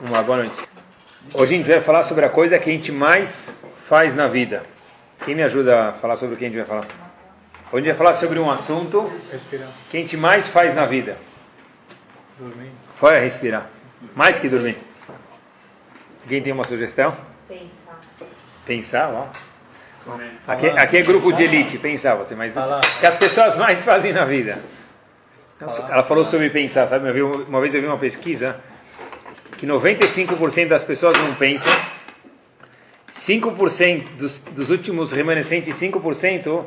Uma boa noite. Hoje a gente vai falar sobre a coisa que a gente mais faz na vida. Quem me ajuda a falar sobre o que a gente vai falar? Hoje a gente vai falar sobre um assunto Respirar. que a gente mais faz na vida. Dormir. Fora respirar. Mais que dormir. Quem tem uma sugestão? Pensar. Pensar, ó. Aqui, aqui é grupo de elite, pensar você, mas Falar. que as pessoas mais fazem na vida. Ela falou sobre pensar, sabe? Eu vi- Uma vez eu vi uma pesquisa que 95% das pessoas não pensam, 5% dos, dos últimos remanescentes 5%,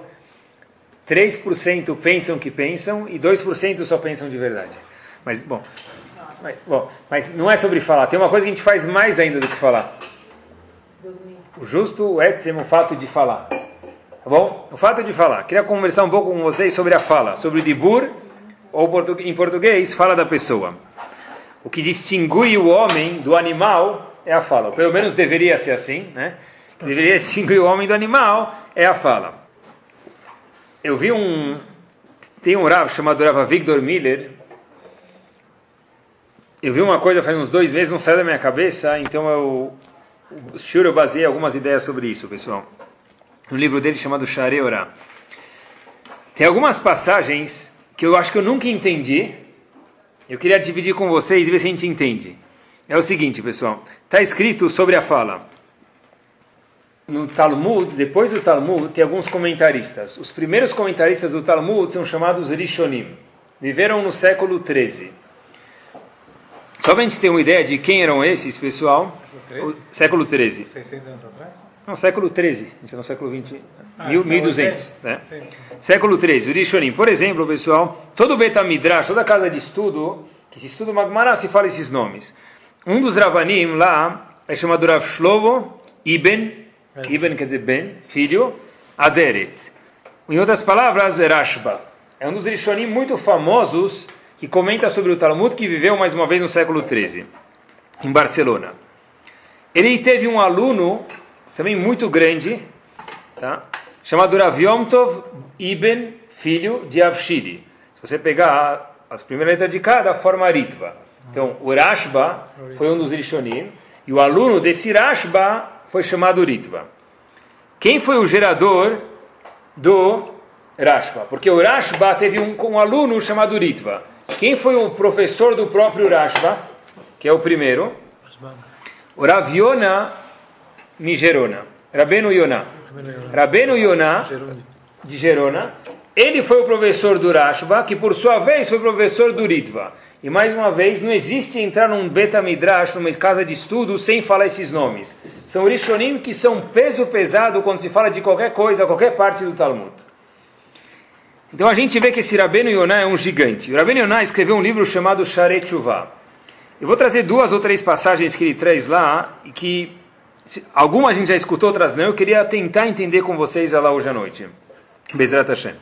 3% pensam que pensam e 2% só pensam de verdade. Mas, bom, mas, bom, mas não é sobre falar, tem uma coisa que a gente faz mais ainda do que falar. O justo, etzem, o fato de falar. Tá bom? O fato de falar. Queria conversar um pouco com vocês sobre a fala, sobre o dibur, ou em português, fala da pessoa. O que distingue o homem do animal é a fala. Pelo menos deveria ser assim, né? Que deveria distinguir o homem do animal é a fala. Eu vi um... Tem um Rav chamado Rav Victor Miller. Eu vi uma coisa faz uns dois meses, não saiu da minha cabeça, então eu Shur eu baseei algumas ideias sobre isso, pessoal. No livro dele chamado Share Orá. Tem algumas passagens que eu acho que eu nunca entendi. Eu queria dividir com vocês e ver se a gente entende. É o seguinte, pessoal. Está escrito sobre a fala. No Talmud, depois do Talmud, tem alguns comentaristas. Os primeiros comentaristas do Talmud são chamados Rishonim. Viveram no século 13. Só para a gente ter uma ideia de quem eram esses, pessoal. O século 13. 600 anos atrás? Não, século 13. A gente está no século 20. Ah, mil- são 1200. 800. Né? Sim. Século 13, o Rishonim. Por exemplo, pessoal, todo Betamidrash, toda casa de estudo, que se estuda Magmará, se fala esses nomes. Um dos Ravanim lá é chamado Rav Shlomo Ibn, Ibn quer dizer Ben, filho, Aderet. Em outras palavras, Rashba. É um dos Rishonim muito famosos que comenta sobre o Talmud, que viveu mais uma vez no século 13, em Barcelona. Ele teve um aluno, também muito grande, tá? chamado Rav Yom Tov Ibn, filho de Avshidi. Se você pegar as primeiras letras de cada, forma Ritva. Então, o Rashba foi um dos Rishonim, e o aluno desse Rashba foi chamado Ritva. Quem foi o gerador do Rashba? Porque o Rashba teve um, um aluno chamado Ritva. Quem foi o professor do próprio Rashba? Que é o primeiro. O Rav Yonah Migerona. Rabenu Yonah. Rabenu Yonah de Gerona. Ele foi o professor do Rashba, que por sua vez foi professor do Ritva. E mais uma vez, não existe entrar num Beta Midrash, numa casa de estudo, sem falar esses nomes. São Rishonim que são peso pesado quando se fala de qualquer coisa, qualquer parte do Talmud. Então a gente vê que esse Rabenu Yonah é um gigante. O Rabenu Yonah escreveu um livro chamado Sharet Shuvah. Eu vou trazer duas ou três passagens que ele traz lá, que algumas a gente já escutou, outras não. Eu queria tentar entender com vocês ela hoje à noite. Bezrat Hashem.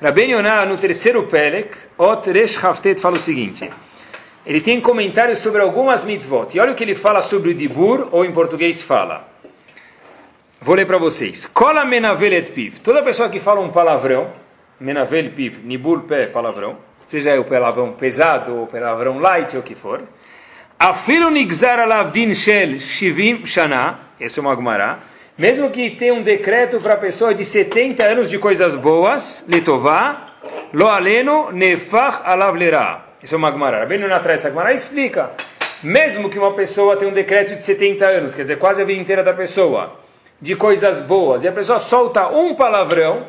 Rabben Yonah, no terceiro Pelek, Ot Resh Haftet, fala o seguinte. Ele tem comentários sobre algumas mitzvot. E olha o que ele fala sobre o Dibur, ou em português fala. Vou ler para vocês. Kola menavel piv. Toda pessoa que fala um palavrão, menavel piv, nibur pé, palavrão, seja o palavrão pesado ou palavrão light ou o que for. Afilo nigzar alav din shel shivim shana, esse é o Magmará, mesmo que tenha um decreto para a pessoa de 70 anos de coisas boas, letová, lo aleno nefach alav lerá. Esse é o Magmará. Bem não atrás essa Magmará explica. Mesmo que uma pessoa tenha um decreto de 70 anos, quer dizer, quase a vida inteira da pessoa, de coisas boas, e a pessoa solta um palavrão,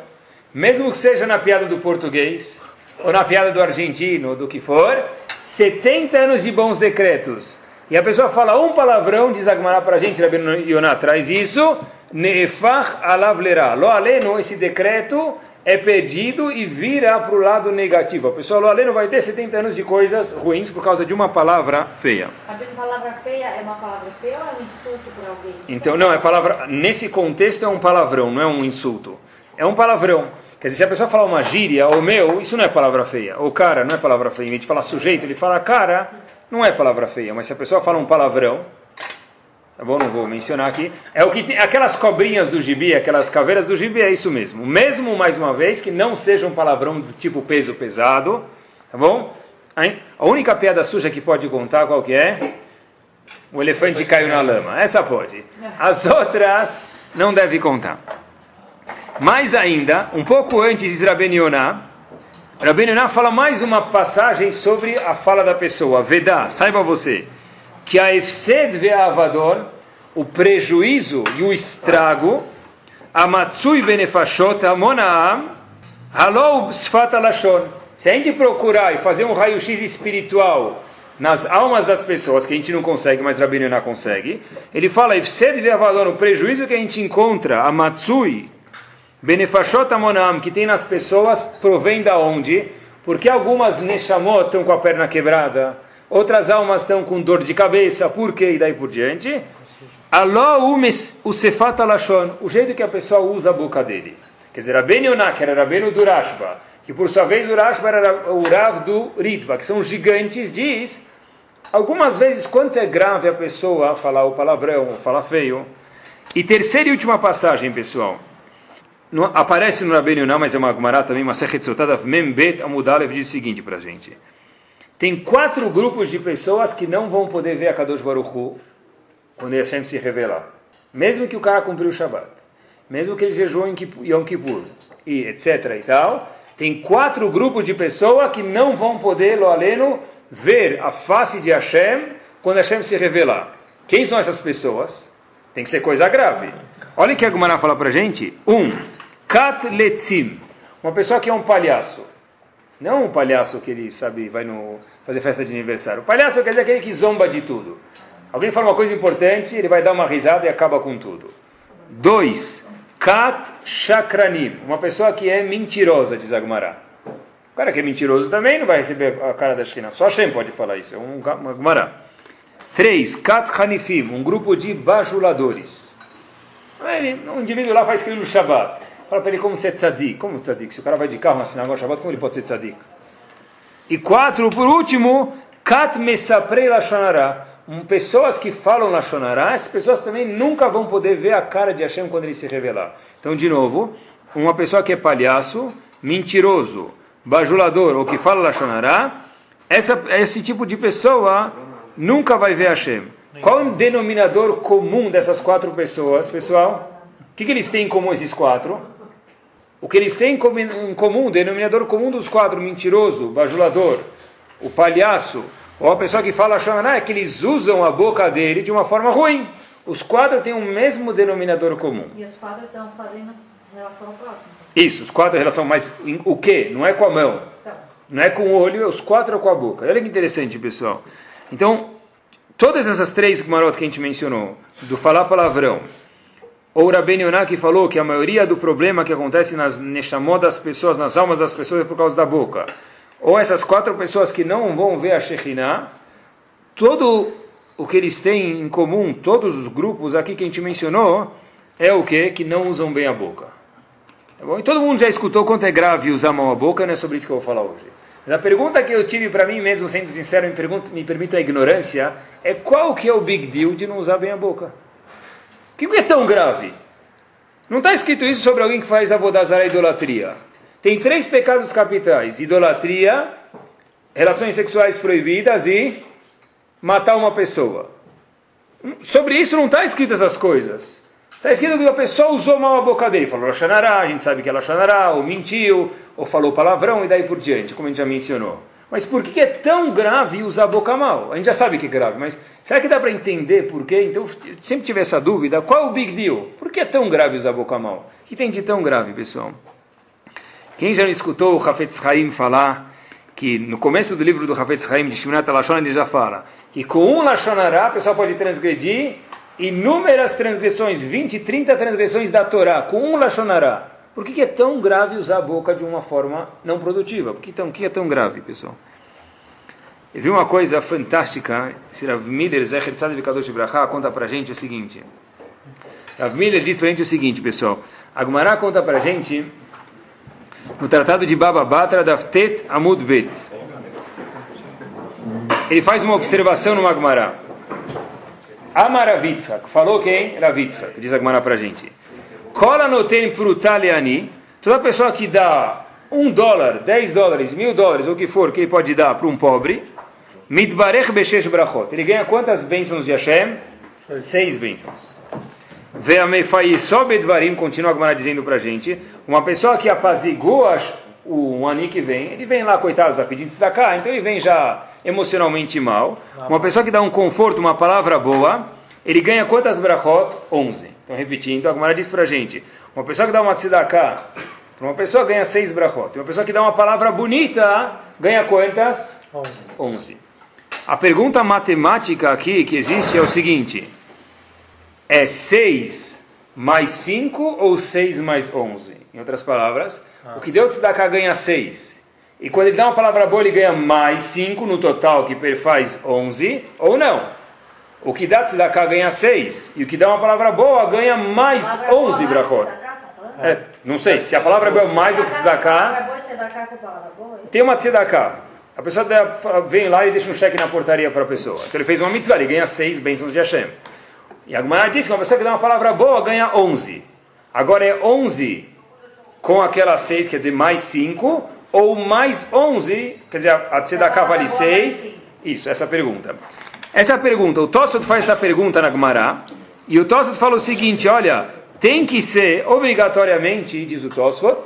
mesmo que seja na piada do português, ou na piada do argentino, ou do que for, 70 anos de bons decretos. E a pessoa fala um palavrão, diz Agmará para a gente, Rabino Yonah traz isso, Nefach alavlerá. Lo aleno, esse decreto é perdido e vira para o lado negativo. A pessoa lo aleno vai ter 70 anos de coisas ruins por causa de uma palavra feia. Que palavra feia é uma palavra feia ou é um insulto para alguém? Então, não, é palavra. Nesse contexto é um palavrão, não é um insulto. É um palavrão. Quer dizer, se a pessoa falar uma gíria, ou meu, isso não é palavra feia. Ou cara, não é palavra feia. Em vez de falar sujeito, ele fala cara, não é palavra feia. Mas se a pessoa fala um palavrão, tá bom? Não vou mencionar aqui. É o que tem, aquelas cobrinhas do gibi, aquelas caveiras do gibi, é isso mesmo. Mesmo, mais uma vez, que não seja um palavrão do tipo peso pesado, tá bom? A única piada suja que pode contar, qual que é? o elefante caiu na lama. Essa pode. As outras não deve contar. Mais ainda, um pouco antes de Rabben Yonah, Rabben Yonah fala mais uma passagem sobre a fala da pessoa. Vedá, saiba você, que a Efsed Ve'avador, o prejuízo e o estrago, a Matsui Benefashot Amonaam, Halou Sfat Alashon. Se a gente procurar e fazer um raio-x espiritual nas almas das pessoas, que a gente não consegue, mas Rabbi Yonah consegue, ele fala, Efsed Ve'avador, o prejuízo que a gente encontra, a Matsui, Benefashot Amonam, que tem nas pessoas, provém da onde? Porque algumas Neshamot estão com a perna quebrada, outras almas estão com dor de cabeça, por quê? E daí por diante. Aló o Sefat Alashon, o jeito que a pessoa usa a boca dele. Quer dizer, Rabbeinu Yonah, era Rabbeinu do Rashba, que por sua vez o Rashba era o Rav do Ritva, que são gigantes, diz, algumas vezes, quanto é grave a pessoa falar o palavrão, falar feio. E terceira e última passagem, pessoal no, aparece no Rabbeinu não, mas é uma Gemara também, uma Sechet Sotada Membet Amudalev diz o seguinte para a gente. Tem quatro grupos de pessoas que não vão poder ver a Kadosh Baruch Hu quando Hashem se revelar. Mesmo que o cara cumpriu o Shabbat. Mesmo que ele jejuou em Yom Kippur. E etc e tal. Tem quatro grupos de pessoas que não vão poder, lo aleno, ver a face de Hashem quando Hashem se revelar. Quem são essas pessoas? Tem que ser coisa grave. Olha o que a Gumara fala para gente. Um, Kat letzim. Uma pessoa que é um palhaço. Não um palhaço que ele sabe, vai no, fazer festa de aniversário. O palhaço quer dizer aquele que zomba de tudo. Alguém fala uma coisa importante, ele vai dar uma risada e acaba com tudo. Dois, Kat Shakranim. Uma pessoa que é mentirosa, diz Agmará. O cara que é mentiroso também não vai receber a cara da Shekhinah. Só Hashem pode falar isso. É um Agmará. Três, Kat Hanifim. Um grupo de bajuladores. Um indivíduo lá faz crime no Shabbat. Fala para ele como ser tzadik. Como tzadik? Se o cara vai de carro na sinagoga Shabbat, como ele pode ser tzadik? E quatro, por último, kat mesaprei lashonará. Um, pessoas que falam lashonará, essas pessoas também nunca vão poder ver a cara de Hashem quando ele se revelar. Então, de novo, uma pessoa que é palhaço, mentiroso, bajulador ou que fala lashonará, essa, esse tipo de pessoa nunca vai ver Hashem. Qual é o denominador comum dessas quatro pessoas, pessoal? O que, que eles têm em comum, esses quatro? O que eles têm em comum, denominador comum dos quatro, mentiroso, bajulador, o palhaço, ou a pessoa que fala Shana, é que eles usam a boca dele de uma forma ruim. Os quatro têm o mesmo denominador comum. E os quatro estão fazendo relação ao próximo. Isso, os quatro em relação, mas em, o que? Não é com a mão. Tá. Não é com o olho, os quatro é com a boca. Olha que interessante, pessoal. Então, todas essas três marotas que a gente mencionou, do falar palavrão, ou Rabben que falou que a maioria do problema que acontece nas neshamot das pessoas, nas almas das pessoas é por causa da boca. Ou essas quatro pessoas que não vão ver a Shekhinah, todo o que eles têm em comum, todos os grupos aqui que a gente mencionou, é o que? Que não usam bem a boca. Tá bom? E todo mundo já escutou quanto é grave usar mal a boca, não é sobre isso que eu vou falar hoje. Mas a pergunta que eu tive para mim mesmo, sendo sincero, me, pergunto, me permito a ignorância, é qual que é o big deal de não usar bem a boca? O que é tão grave? Não está escrito isso sobre alguém que faz avodazara idolatria. Tem três pecados capitais: idolatria, relações sexuais proibidas e matar uma pessoa. Sobre isso não está escrito essas coisas. Está escrito que a pessoa usou mal a boca dele, falou Lachanará, a gente sabe que é Lachanará, ou mentiu, ou falou palavrão e daí por diante, como a gente já mencionou. Mas por que é tão grave usar a boca mal? A gente já sabe que é grave, mas será que dá para entender por quê? Então, sempre tive essa dúvida, qual é o big deal? Por que é tão grave usar a boca mal? O que tem de tão grave, pessoal? Quem já escutou o Hafetz Haim falar que no começo do livro do Hafetz Haim, de Shimnat Lashon, ele já fala que com um Lashonará a pessoa pode transgredir inúmeras transgressões, 20, 30 transgressões da Torá, com um Lashonará. Por que, que, é tão grave usar a boca de uma forma não produtiva? Por que, tão, que é tão grave, pessoal? Eu vi uma coisa fantástica, esse Rav Miller, Zecher Tzad Vikadosh Bracha, conta pra gente o seguinte. Rav Miller diz pra gente o seguinte, pessoal. Agmará conta pra gente, no Tratado de Baba Batra, Daftet Amud Bet. Ele faz uma observação no Agmará. Amaravitzhak, falou quem? Ravitzhak, diz Agmará pra gente. Cola no tem frutaliani. Toda pessoa que dá um dólar, dez dólares, mil dólares, o que for que ele pode dar para um pobre, Mitbarech Beshesh Brachot. Ele ganha quantas bênçãos de Hashem? Seis bênçãos. Ve'amefayisó bedvarim, continua a Gemara dizendo pra gente, uma pessoa que apazigua o ani que vem, ele vem lá, coitado, está pedindo cá, então ele vem já emocionalmente mal. Uma pessoa que dá um conforto, uma palavra boa, ele ganha quantas brachot? 11. Então, repetindo, a Gemara diz pra gente, uma pessoa que dá uma tzedakah, uma pessoa ganha seis brachot. Uma pessoa que dá uma palavra bonita, ganha quantas? 11. A pergunta matemática aqui que existe é o seguinte, é 6 mais 5 ou 6 mais 11? Em outras palavras, ah. o que deu tzedakah ganha 6. E quando ele dá uma palavra boa, ele ganha mais 5 no total, que faz 11, ou não? O que dá tzedakah ganha 6. E o que dá uma palavra boa ganha mais 11 brachot. É, não sei, se a palavra boa é mais do que tzedakah... Tem uma tzedakah. A pessoa vem lá e deixa um cheque na portaria para a pessoa. Então ele fez uma mitzvah, ele ganha 6 bênçãos de Hashem. E a Gemara diz que uma pessoa que dá uma palavra boa ganha 11. Agora é 11 com aquelas 6, quer dizer, mais 5, ou mais 11, quer dizer, a Tzedakah vale 6. Isso, essa pergunta. Essa pergunta, o Tosfot faz essa pergunta na Gemara, e o Tosfot fala o seguinte, olha, tem que ser obrigatoriamente, diz o Tosfot,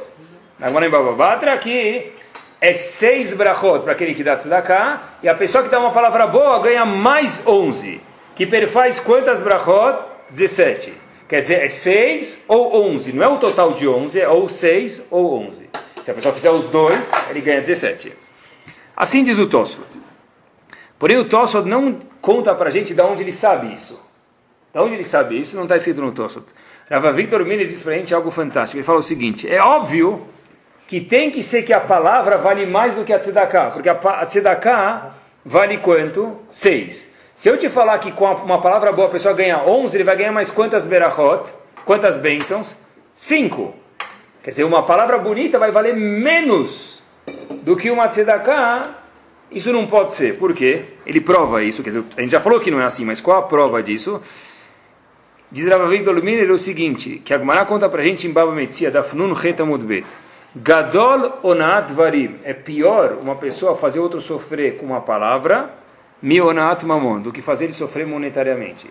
na Gemara em Bababatra, que é 6 brachot para aquele que dá tzedakah, e a pessoa que dá uma palavra boa ganha mais 11 que perfaz quantas brachot? 17. Quer dizer, é 6 ou 11. Não é o total de 11, é ou 6 ou 11. Se a pessoa fizer os dois, ele ganha 17. Assim diz o Tosfot. Porém, o Tosfot não conta para a gente de onde ele sabe isso. De onde ele sabe isso não está escrito no Tosfot. Rava Victor Miller diz para a gente algo fantástico. Ele fala o seguinte: é óbvio que tem que ser que a palavra vale mais do que a tzedakah, porque a tzedakah vale quanto? 6. Se eu te falar que com uma palavra boa a pessoa ganha 11, ele vai ganhar mais quantas berachot? Quantas bênçãos? 5. Quer dizer, uma palavra bonita vai valer menos do que uma tzedakah. Isso não pode ser. Por quê? Ele prova isso. Quer dizer, a gente já falou que não é assim, mas qual a prova disso? Diz Rav Victor Luminer o seguinte, que a Gemara conta para a gente em Baba Metzia, da Fnun Retamudbet. Gadol onat varim. É pior uma pessoa fazer outro sofrer com uma palavra mionat mamon, do que fazer ele sofrer monetariamente.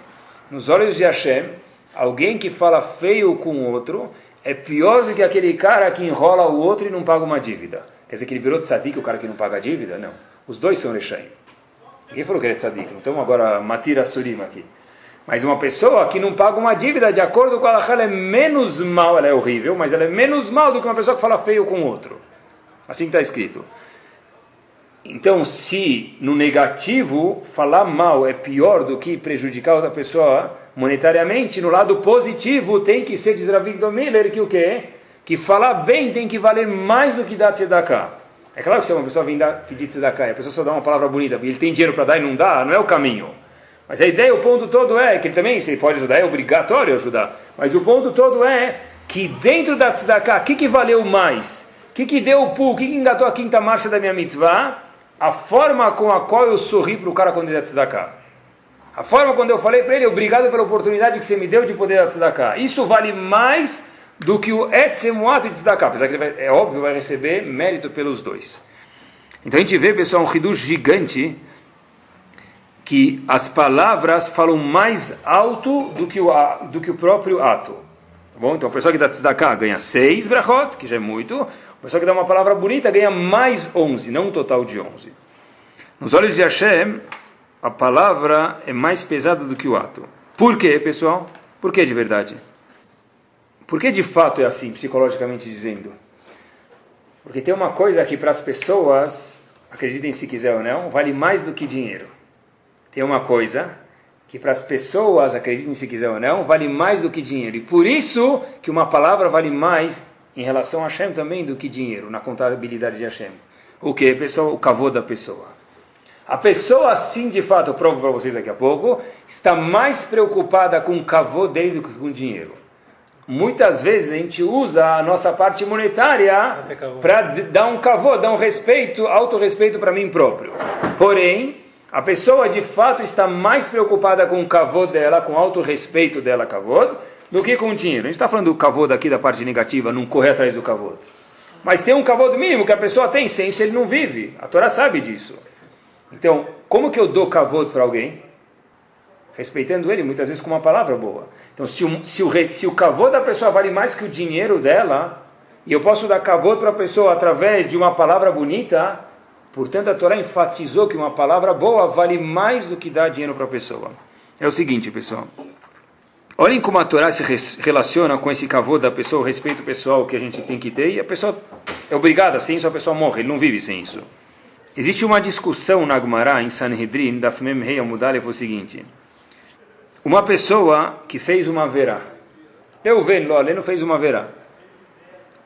Nos olhos de Hashem, alguém que fala feio com outro é pior do que aquele cara que enrola o outro e não paga uma dívida. Quer dizer que ele virou tzadik, o cara que não paga a dívida? Não. Os dois são Rechaim. Ninguém falou que ele é tzadik, não estamos agora matira surima aqui. Mas uma pessoa que não paga uma dívida, de acordo com a ela é menos mal, ela é horrível, mas ela é menos mal do que uma pessoa que fala feio com outro. Assim está escrito. Então, se no negativo falar mal é pior do que prejudicar outra pessoa monetariamente, no lado positivo tem que ser, diz Miller, que o quê? Que falar bem tem que valer mais do que dar tzedakah. É claro que se uma pessoa vem dar, pedir tzedakah a pessoa só dá uma palavra bonita, e ele tem dinheiro para dar e não dá, não é o caminho. Mas a ideia, o ponto todo é, que ele também, se ele pode ajudar, é obrigatório ajudar. Mas o ponto todo é que dentro da tzedakah, o que, que valeu mais? O que, que deu o pulo? O que, que engatou a quinta marcha da minha mitzvah? a forma com a qual eu sorri para o cara quando ele dá tzedakah. A forma quando eu falei para ele, obrigado pela oportunidade que você me deu de poder dar tzedakah. Isso vale mais do que o etzemuato de tzedakah. Apesar que vai, é óbvio, vai receber mérito pelos dois. Então a gente vê, pessoal, um ridu gigante que as palavras falam mais alto do que o, do que o próprio ato. Tá bom? Então a pessoa que dá tzedakah ganha seis brachot, que já é muito. A pessoa que dá uma palavra bonita ganha mais 11, não um total de 11. Nos olhos de Hashem, a palavra é mais pesada do que o ato. Por quê, pessoal? Por que de verdade? Por que de fato é assim, psicologicamente dizendo? Porque tem uma coisa que para as pessoas, acreditem se quiser ou não, vale mais do que dinheiro. Tem uma coisa que para as pessoas, acreditem se quiser ou não, vale mais do que dinheiro. E por isso que uma palavra vale mais em relação a Hashem também do que dinheiro, na contabilidade de Hashem. O que, pessoal? O cavô da pessoa. A pessoa, sim, de fato, eu provo para vocês daqui a pouco, está mais preocupada com o cavô dele do que com o dinheiro. Muitas vezes a gente usa a nossa parte monetária para dar um cavô, dar um respeito, autorrespeito para mim próprio. Porém, a pessoa de fato está mais preocupada com o cavô dela, com o autorrespeito dela, cavô, do que com dinheiro. A gente está falando do cavô aqui da parte negativa, não correr atrás do cavô. Mas tem um cavô mínimo que a pessoa tem, sem isso ele não vive. A Torá sabe disso. Então, como que eu dou kavod para alguém? Respeitando ele, muitas vezes com uma palavra boa. Então, se o, se o, se o kavod da pessoa vale mais que o dinheiro dela, e eu posso dar kavod para a pessoa através de uma palavra bonita, portanto, a Torá enfatizou que uma palavra boa vale mais do que dar dinheiro para a pessoa. É o seguinte, pessoal. Olhem como a Torá se relaciona com esse kavod da pessoa, o respeito pessoal que a gente tem que ter, e a pessoa é obrigada, sem isso a pessoa morre, ele não vive sem isso. Existe uma discussão na Gemara, em Sanhedrin, da Fmem Rei foi o seguinte. Uma pessoa que fez uma verá. Eu vendo, olha, ele não fez uma verá.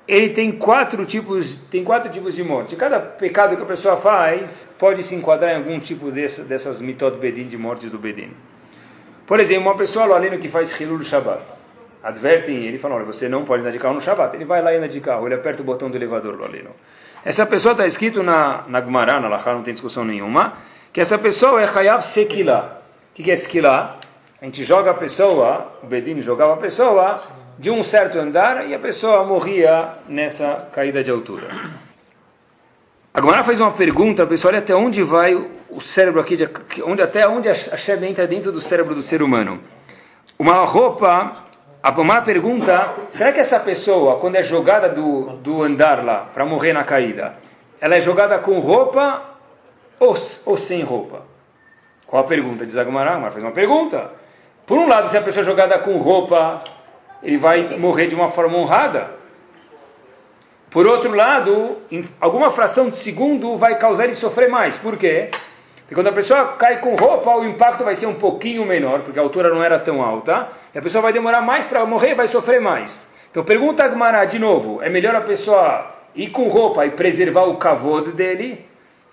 Ele tem quatro tipos, tem quatro tipos de morte. Cada pecado que a pessoa faz pode se enquadrar em algum tipo dessa, dessas mitot bedin de mortes do bedin. Por exemplo, uma pessoa loalino que faz hilul Shabbat. Advertem ele, falam, olha, você não pode andar de carro no Shabbat. Ele vai lá e anda de carro, ele aperta o botão do elevador loalino. Essa pessoa está escrito na, na Gemara, na Lachá, não tem discussão nenhuma, que essa pessoa é Hayav Sekila. O que, que é Sekila? A gente joga a pessoa, o Bedin jogava a pessoa de um certo andar e a pessoa morria nessa caída de altura. A Gemara faz uma pergunta, pessoal, olha até onde vai o cérebro aqui, de, onde, até onde a Shem entra dentro do cérebro do ser humano. Uma roupa, a Gemara pergunta, será que essa pessoa, quando é jogada do, do andar lá, para morrer na caída, ela é jogada com roupa ou, ou sem roupa? Qual a pergunta? Diz a Gemara, a Gemara faz uma pergunta. Por um lado, se a pessoa é jogada com roupa, ele vai morrer de uma forma honrada. Por outro lado, em alguma fração de segundo vai causar ele sofrer mais. Por quê? Porque quando a pessoa cai com roupa, o impacto vai ser um pouquinho menor, porque a altura não era tão alta, e a pessoa vai demorar mais para morrer vai sofrer mais. Então pergunta a Gmará de novo, é melhor a pessoa ir com roupa e preservar o cavode dele,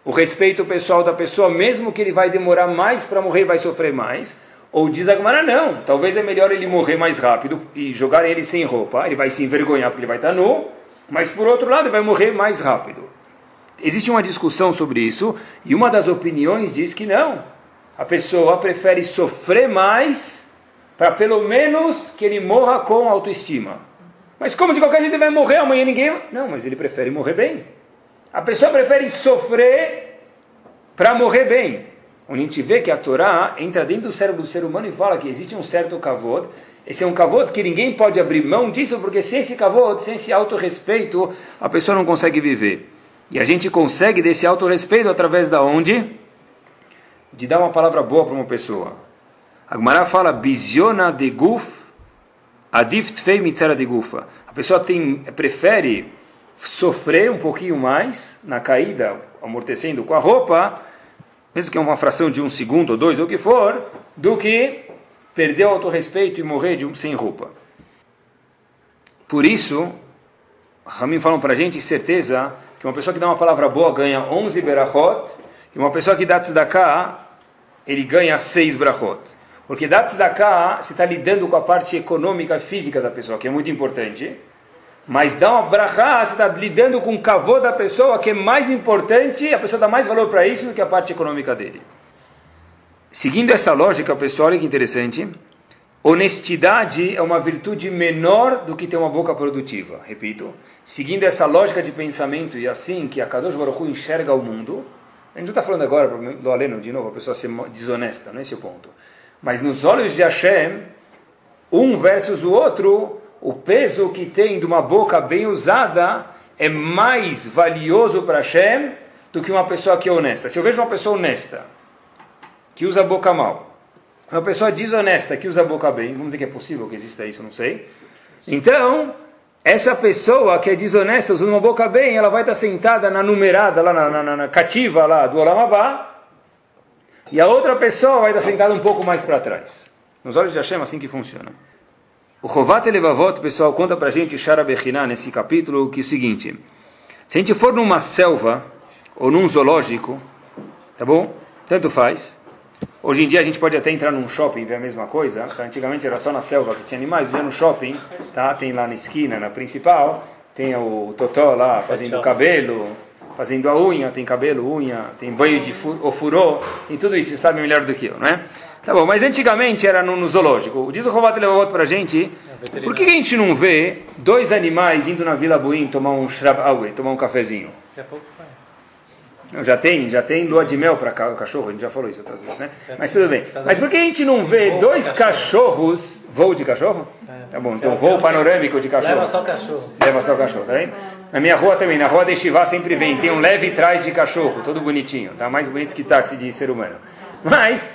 o respeito pessoal da pessoa, mesmo que ele vai demorar mais para morrer vai sofrer mais, ou diz a não, talvez é melhor ele morrer mais rápido e jogar ele sem roupa, ele vai se envergonhar porque ele vai estar nu, mas por outro lado ele vai morrer mais rápido. Existe uma discussão sobre isso, e uma das opiniões diz que não. A pessoa prefere sofrer mais para pelo menos que ele morra com autoestima. Mas como de qualquer jeito ele vai morrer amanhã ninguém. Não, mas ele prefere morrer bem. A pessoa prefere sofrer para morrer bem onde a gente vê que a Torá entra dentro do cérebro do ser humano e fala que existe um certo kavod. Esse é um kavod que ninguém pode abrir mão disso, porque sem esse kavod, sem esse autorrespeito, a pessoa não consegue viver. E a gente consegue desse autorrespeito através da onde? De dar uma palavra boa para uma pessoa. A Gemara fala, biziona de guf, adif tfei mitzara de gufa. A pessoa tem, prefere sofrer um pouquinho mais na caída, amortecendo com a roupa, mesmo que é uma fração de um segundo ou dois, ou o que for, do que perder o autorrespeito e morrer de um, sem roupa. Por isso, Ramin falam para a gente certeza que uma pessoa que dá uma palavra boa ganha 11 berachot, e uma pessoa que dá tzedakah, ele ganha 6 brachot. Porque dá tzedakah, você está lidando com a parte econômica física da pessoa, que é muito importante. Mas dá uma brachá, você está lidando com o cavô da pessoa, que é mais importante, a pessoa dá mais valor para isso do que a parte econômica dele. Seguindo essa lógica, pessoal, olha que interessante. Honestidade é uma virtude menor do que ter uma boca produtiva. Repito, seguindo essa lógica de pensamento e assim que a Kadosh Baruch enxerga o mundo, a gente não está falando agora do Aleno, de novo, a pessoa ser desonesta, não é esse o ponto. Mas nos olhos de Hashem, um versus o outro, o peso que tem de uma boca bem usada é mais valioso para Hashem do que uma pessoa que é honesta. Se eu vejo uma pessoa honesta, que usa a boca mal, uma pessoa desonesta que usa a boca bem, vamos dizer que é possível que exista isso, não sei. Então, essa pessoa que é desonesta, usando uma boca bem, ela vai estar sentada na numerada, lá na, na, na cativa lá do Olamabá, e a outra pessoa vai estar sentada um pouco mais para trás. Nos olhos de Hashem, assim que funciona. O Rovat Elevavot, pessoal, conta pra gente, Shara Bechiná, nesse capítulo, que é o seguinte: se a gente for numa selva ou num zoológico, tá bom? Tanto faz. Hoje em dia a gente pode até entrar num shopping e ver a mesma coisa. Antigamente era só na selva que tinha animais, hoje no shopping, tá? Tem lá na esquina, na principal, tem o totó lá fazendo o cabelo, fazendo a unha, tem cabelo, unha, tem banho de ofurô, tem tudo isso, sabe melhor do que eu, não é? Tá bom, mas antigamente era no, no zoológico. Diz o Rovat Levavot para a gente, por que a gente não vê dois animais indo na Vila Buim tomar um shrab tomar um cafezinho? Não, já tem, já tem lua de mel para cachorro, a gente já falou isso outras vezes, né? Mas tudo bem. Mas por que a gente não vê dois cachorros, voo de cachorro? Tá bom, então voo panorâmico de cachorro. Leva só cachorro. Leva só cachorro, tá vendo? Na minha rua também, na rua de Estivá sempre vem, tem um leve trás de cachorro, todo bonitinho, tá mais bonito que táxi de ser humano. Mas,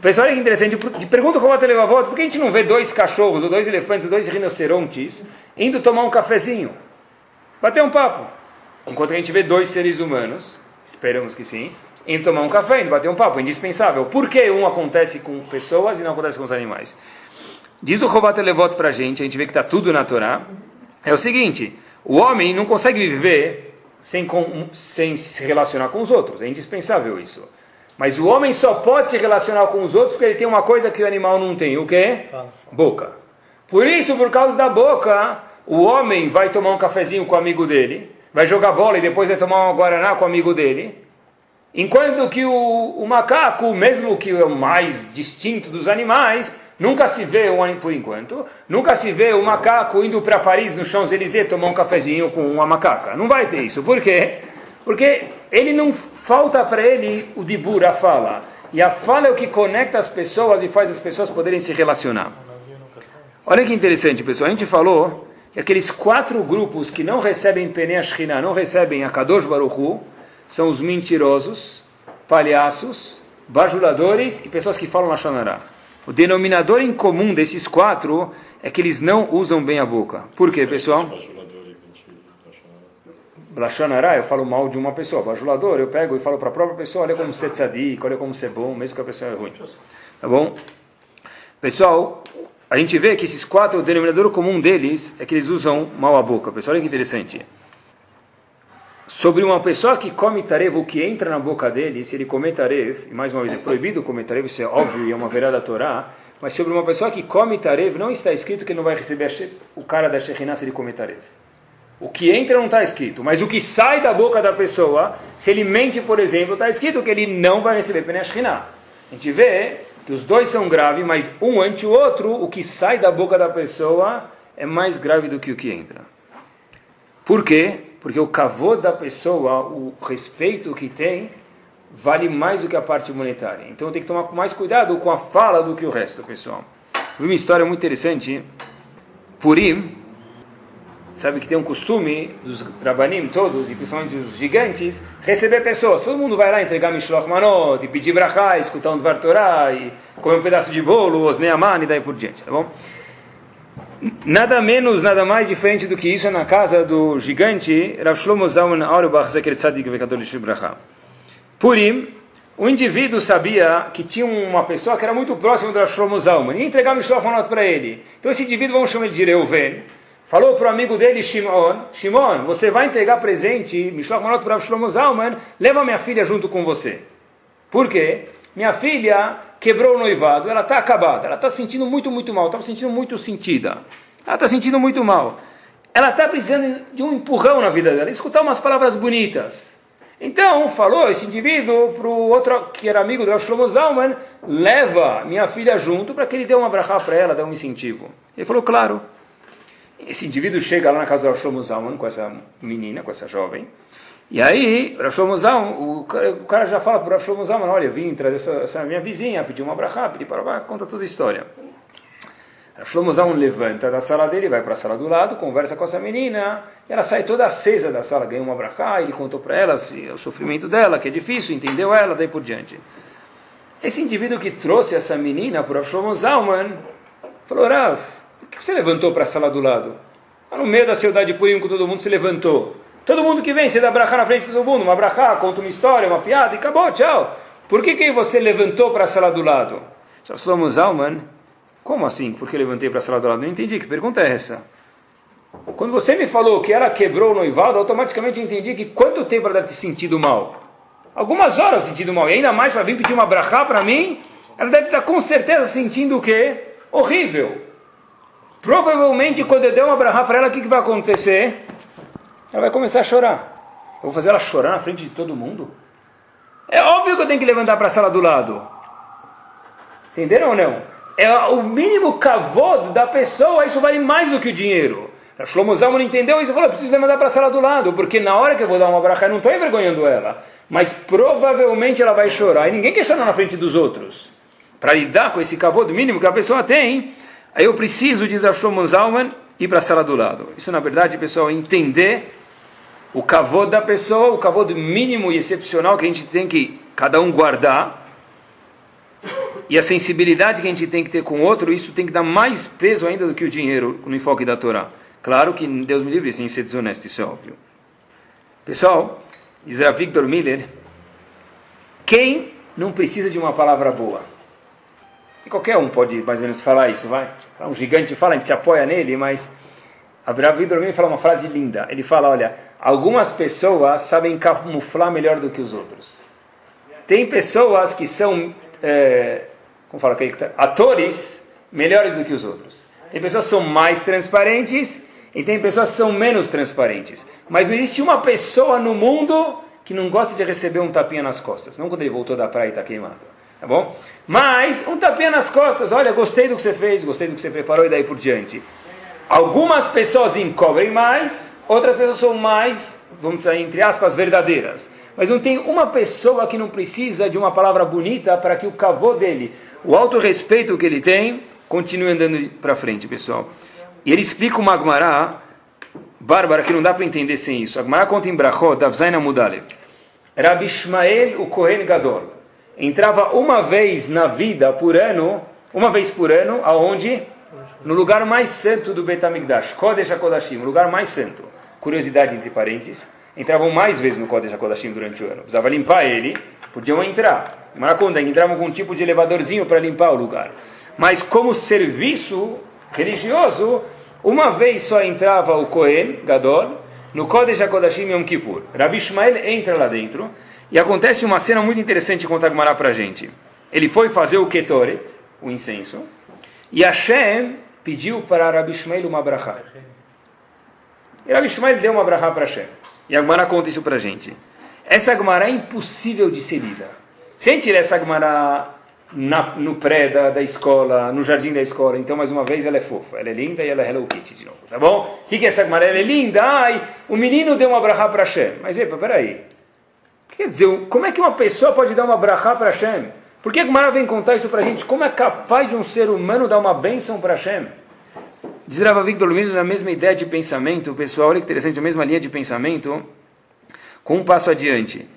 pessoal, olha que interessante, pergunta como a volta, por que a gente não vê dois cachorros, ou dois elefantes, ou dois rinocerontes, indo tomar um cafezinho? Bater um papo. Enquanto a gente vê dois seres humanos, esperamos que sim, indo tomar um café, indo bater um papo, indispensável. Por que um acontece com pessoas e não acontece com os animais? Diz o Rovat Levot para a gente, a gente vê que está tudo na Torá, é o seguinte, o homem não consegue viver sem, com, sem se relacionar com os outros, é indispensável isso. Mas o homem só pode se relacionar com os outros porque ele tem uma coisa que o animal não tem, o quê? Boca. Por isso, por causa da boca, o homem vai tomar um cafezinho com o amigo dele, vai jogar bola e depois vai tomar um guaraná com o amigo dele. Enquanto que o, o macaco, mesmo que é o mais distinto dos animais, nunca se vê, um, por enquanto, nunca se vê o macaco indo para Paris, no Champs-Élysées, tomar um cafezinho com uma macaca. Não vai ter isso. Por quê? Porque ele não falta para ele o dibur, a fala. E a fala é o que conecta as pessoas e faz as pessoas poderem se relacionar. Olha que interessante, pessoal. A gente falou que aqueles quatro grupos que não recebem Penei não recebem a Kadosh Baruch Hu, são os mentirosos, palhaços, bajuladores e pessoas que falam na Shonará. O denominador em comum desses quatro é que eles não usam bem a boca. Por quê, pessoal? Lashonará, eu falo mal de uma pessoa. Bajulador, eu pego e falo para a própria pessoa, olha como ser tzadik, olha como ser bom, mesmo que a pessoa é ruim. Tá bom? Pessoal, a gente vê que esses quatro, o denominador comum deles é que eles usam mal a boca. Pessoal, olha que interessante. Sobre uma pessoa que come tarev, o que entra na boca dele, se ele comer tarev, e mais uma vez é proibido comer tarev, isso é óbvio e é uma verada da Torá, mas sobre uma pessoa que come tarev, não está escrito que ele não vai receber o cara da Shekhinah se ele comer tarev. O que entra não está escrito, mas o que sai da boca da pessoa, se ele mente, por exemplo, está escrito que ele não vai receber Penashkinah. A gente vê que os dois são graves, mas um ante o outro, o que sai da boca da pessoa é mais grave do que o que entra. Por quê? Porque o cavô da pessoa, o respeito que tem, vale mais do que a parte monetária. Então tem que tomar mais cuidado com a fala do que o resto, pessoal. Vi uma história muito interessante. Purim, sabe que tem um costume dos rabanim todos, e principalmente os gigantes, receber pessoas. Todo mundo vai lá entregar Mishloch Manot, e pedir brachá, escutar um Dvar Torah, e comer um pedaço de bolo, os Neaman e daí por diante, tá bom? Nada menos, nada mais diferente do que isso é na casa do gigante Rav Shlomo Zalman Auerbach Zeker Tzadik Vekadol Bracha. Purim, o indivíduo sabia que tinha uma pessoa que era muito próxima do Rav Shlomo Zalman, e entregar Mishloch Manot para ele. Então esse indivíduo, vamos chamar ele de Reuven, falou para o amigo dele, Shimon, Shimon, você vai entregar presente, Mishloch Manot para Shlomo Zalman, leva minha filha junto com você. Por quê? Minha filha quebrou o noivado, ela está acabada, ela está sentindo muito, muito mal, estava sentindo muito sentida. Ela está sentindo muito mal. Ela está precisando de um empurrão na vida dela, escutar umas palavras bonitas. Então, falou esse indivíduo para o outro que era amigo do Shlomo Zalman, leva minha filha junto para que ele dê uma brachá para ela, dê um incentivo. Ele falou, claro. Esse indivíduo chega lá na casa do Shlomo Zalman com essa menina, com essa jovem, e aí, o Zalman, o cara já fala para o Shlomo Zalman, olha, vim trazer essa, essa minha vizinha, pedir uma brachá, pedir para conta toda a história. O Shlomo Zalman levanta da sala dele, vai para a sala do lado, conversa com essa menina, e ela sai toda acesa da sala, ganha uma brachá, ele contou para ela assim, o sofrimento dela, que é difícil, entendeu ela, daí por diante. Esse indivíduo que trouxe essa menina para o Shlomo Zalman, falou, Rav, por que você levantou para a sala do lado? No meio da cidade de Purim com todo mundo, se levantou. Todo mundo que vem, você dá brachá na frente de todo mundo, uma brachá, conta uma história, uma piada e acabou, tchau. Por que, que você levantou para a sala do lado? Shlomo Zalman, como assim? Por que levantei para a sala do lado? Não entendi, que pergunta é essa? Quando você me falou que ela quebrou o noivado, automaticamente eu entendi que quanto tempo ela deve ter sentido mal? Algumas horas sentido mal, e ainda mais para vir pedir uma brachá para mim, ela deve estar com certeza sentindo o quê? Horrível. Provavelmente quando eu der uma brachá para ela, o que, que vai acontecer? ela vai começar a chorar. Eu vou fazer ela chorar na frente de todo mundo? É óbvio que eu tenho que levantar para a sala do lado. Entenderam ou não? É o mínimo cavodo da pessoa, isso vale mais do que o dinheiro. Shlomo Zalman entendeu isso e falou, preciso mandar para a sala do lado, porque na hora que eu vou dar uma brachá, eu não estou envergonhando ela, mas provavelmente ela vai chorar, e ninguém quer chorar na frente dos outros. Para lidar com esse cavô mínimo que a pessoa tem, aí eu preciso, diz a Shlomo Zalman, ir para a sala do lado. Isso, na verdade, pessoal, é entender o cavô da pessoa, o cavô mínimo e excepcional que a gente tem que cada um guardar, e a sensibilidade que a gente tem que ter com o outro, isso tem que dar mais peso ainda do que o dinheiro no enfoque da Torá. Claro que Deus me livre sem ser desonesto, isso é óbvio. Pessoal, diz Victor Miller, quem não precisa de uma palavra boa? E qualquer um pode mais ou menos falar isso, vai? Um gigante fala, a gente se apoia nele, mas Victor Miller fala uma frase linda. Ele fala, olha, algumas pessoas sabem camuflar melhor do que os outros. Tem pessoas que são é, como fala aquele, atores melhores do que os outros. Tem pessoas que são mais transparentes e tem pessoas que são menos transparentes. Mas não existe uma pessoa no mundo que não gosta de receber um tapinha nas costas. Não quando ele voltou da praia e está queimado. Tá bom? Mas um tapinha nas costas. Olha, gostei do que você fez, gostei do que você preparou e daí por diante. Algumas pessoas encobrem mais, outras pessoas são mais, vamos dizer, entre aspas, verdadeiras. Mas não tem uma pessoa que não precisa de uma palavra bonita para que o cavô dele, o alto respeito que ele tem, continue andando para frente, pessoal. E ele explica uma Agmará, bárbara, que não dá para entender sem isso. Agmará conta em Brachot, Davzaina Mudalev. Rabi Ishmael, o Kohen Gadol, entrava uma vez na vida por ano, uma vez por ano, aonde? No lugar mais santo do Betamigdash, Kodesh HaKodashim, o lugar mais santo. Curiosidade entre parênteses entravam mais vezes no Kodesh HaKodashim durante o ano. Precisava limpar ele, podiam entrar. Maraconda, entravam com um tipo de elevadorzinho para limpar o lugar. Mas como serviço religioso, uma vez só entrava o Kohen, Gadol, no Kodesh HaKodashim Yom Kippur. Rabi Ishmael entra lá dentro, e acontece uma cena muito interessante contar Gmará para a gente. Ele foi fazer o Ketoret, o incenso, e Hashem pediu para Rabi Ishmael uma brachá. E Rabi Ishmael deu uma brachá para Hashem. E a Gemara conta isso para a gente. Essa Gemara é impossível de ser lida. Se ler essa Gemara no pré da, da escola, no jardim da escola, então mais uma vez ela é fofa, ela é linda e ela é Hello Kitty de novo, tá bom? O que, que é essa Gemara? Ela é linda, ai, o menino deu uma brachá para Hashem. Mas epa, peraí. Quer dizer, como é que uma pessoa pode dar uma brachá para Hashem? Por que a vem contar isso para a gente? Como é capaz de um ser humano dar uma bênção para Hashem? Diz Rava Victor Lumino na mesma ideia de pensamento, pessoal, olha que interessante, a mesma linha de pensamento, com um passo adiante.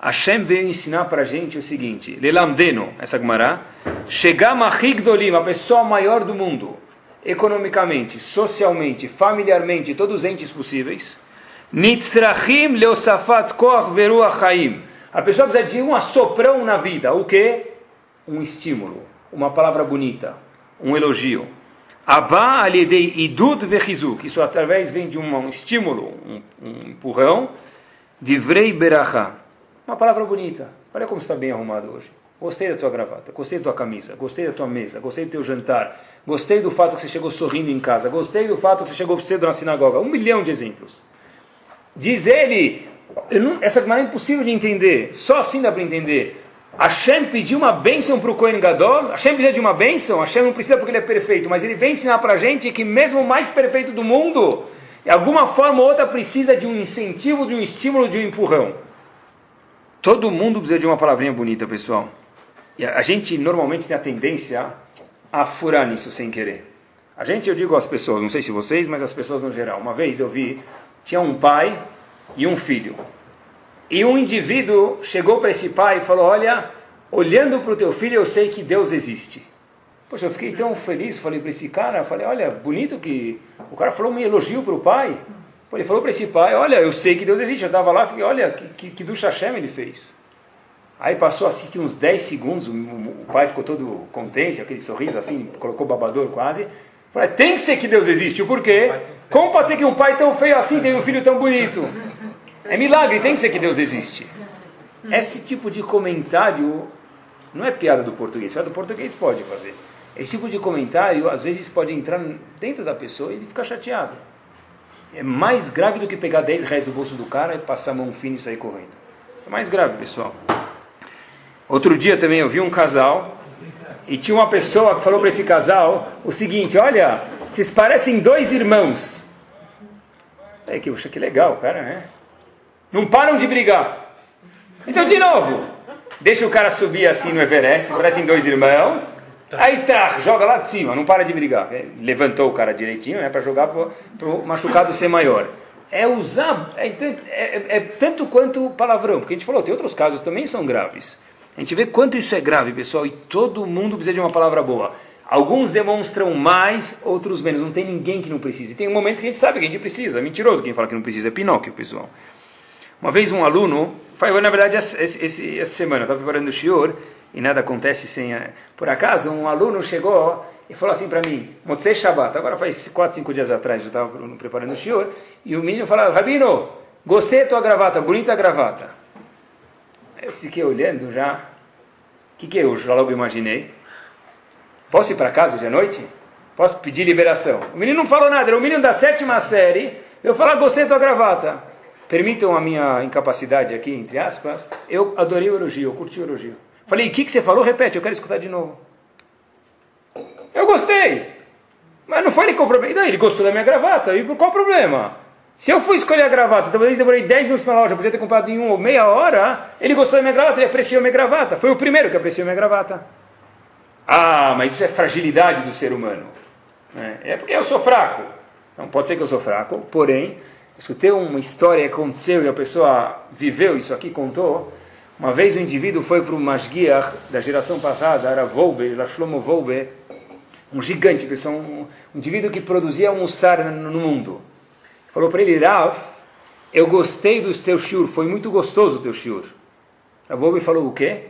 Hashem veio ensinar para a gente o seguinte, Lelamdeno, essa Gemara, chegar Mahigdolim, a pessoa maior do mundo, economicamente, socialmente, familiarmente, todos os entes possíveis, Nitzrachim leosafat koach veru achaim. A pessoa precisa de um assoprão na vida, o que? Um estímulo, uma palavra bonita, um elogio. Abba alidei idud vechizuk. Isso através vem de um, estímulo, um, um empurrão. Divrei beracha. Uma palavra bonita. Olha como está bem arrumado hoje. Gostei da tua gravata, gostei da tua camisa, gostei da tua mesa, gostei do teu jantar, gostei do fato que você chegou sorrindo em casa, gostei do fato que você chegou cedo na sinagoga. Um milhão de exemplos. Diz ele, não, essa é impossível de entender, só assim dá para entender. Hashem pediu uma bênção para o Kohen Gadol, Hashem precisa de uma bênção, Hashem não precisa porque ele é perfeito, mas ele vem ensinar para a gente que mesmo o mais perfeito do mundo, de alguma forma ou outra precisa de um incentivo, de um estímulo, de um empurrão. Todo mundo precisa de uma palavrinha bonita, pessoal. E a gente normalmente tem a tendência a furar nisso sem querer. A gente, eu digo às pessoas, não sei se vocês, mas as pessoas no geral. Uma vez eu vi, tinha um pai e um filho. E um indivíduo chegou para esse pai e falou: Olha, olhando para o teu filho, eu sei que Deus existe. Poxa, eu fiquei tão feliz, falei para esse cara, falei, olha, bonito que o cara falou um elogio para o pai. Ele falou para esse pai, olha, eu sei que Deus existe. Eu estava lá, falei, olha, que, que, que do Hashem ele fez. Aí passou assim que uns 10 segundos, o pai ficou todo contente, aquele sorriso assim, colocou babador quase. Falei, tem que ser que Deus existe. Por quê? Como pode ser que um pai tão feio assim tem um filho tão bonito? É milagre, tem que ser que Deus existe. Esse tipo de comentário não é piada do português, piada do português pode fazer. Esse tipo de comentário, às vezes, pode entrar dentro da pessoa e ele fica chateado. É mais grave do que pegar 10 reais do bolso do cara e passar a mão fina e sair correndo. É mais grave, pessoal. Outro dia também eu vi um casal e tinha uma pessoa que falou para esse casal o seguinte: Olha, vocês parecem dois irmãos. Aí que, puxa, que legal, cara, né? Não param de brigar. Então, de novo, deixa o cara subir assim no Everest, parecem dois irmãos, aí tá, joga lá de cima, não para de brigar. Levantou o cara direitinho, né, para jogar para o machucado ser maior. É usar, é, é, é, é tanto quanto palavrão, porque a gente falou, tem outros casos também são graves. A gente vê quanto isso é grave, pessoal, e todo mundo precisa de uma palavra boa. Alguns demonstram mais, outros menos. Não tem ninguém que não precise. Tem momentos que a gente sabe que a gente precisa. Mentiroso quem fala que não precisa. É Pinóquio, pessoal. Uma vez um aluno, foi na verdade essa, essa, semana, eu estava preparando o shiur, e nada acontece sem... Por acaso, um aluno chegou e falou assim para mim, Motzei Shabbat, agora faz 4, 5 dias atrás, eu estava preparando o shiur, e o menino falou, Rabino, gostei da tua gravata, bonita gravata. Eu fiquei olhando já, o que, que eu já logo imaginei? Posso ir para casa hoje à noite? Posso pedir liberação? O menino não falou nada, era o menino da sétima série, eu falei, gostei da tua gravata. Permitam a minha incapacidade aqui, entre aspas, eu adorei o elogio, eu curti o elogio. Falei, o que, que você falou? Repete, eu quero escutar de novo. Eu gostei. Mas não foi ele que comprou. Não, ele gostou da minha gravata. E qual o problema? Se eu fui escolher a gravata, talvez demorei 10 minutos na loja, podia ter comprado em uma ou meia hora, ele gostou da minha gravata, ele apreciou minha gravata. Foi o primeiro que apreciou minha gravata. Ah, mas isso é fragilidade do ser humano. É, é porque eu sou fraco. Não pode ser que eu sou fraco, porém, escutei uma história que aconteceu e a pessoa viveu isso aqui, contou. Uma vez um indivíduo foi para o Masguiach da geração passada, era Volbe, Shlomo Volbe, um gigante, pessoal, um, um indivíduo que produzia um no, no mundo. Falou para ele, Rav, eu gostei do teu shiur, foi muito gostoso o teu shiur. Volbe falou o quê?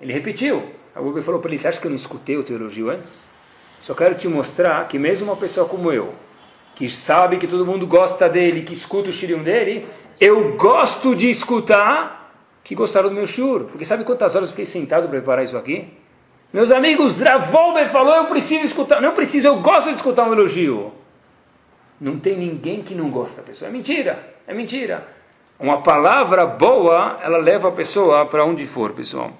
Ele repetiu. Volbe falou para ele, você acha que eu não escutei o teu elogio antes? Só quero te mostrar que mesmo uma pessoa como eu, que sabe que todo mundo gosta dele, que escuta o shirim dele, eu gosto de escutar que gostaram do meu shur. Porque sabe quantas horas eu fiquei sentado para preparar isso aqui? Meus amigos, Ravolber falou, eu preciso escutar. Não preciso, eu gosto de escutar um elogio. Não tem ninguém que não gosta da pessoa. É mentira, é mentira. Uma palavra boa, ela leva a pessoa para onde for, pessoal.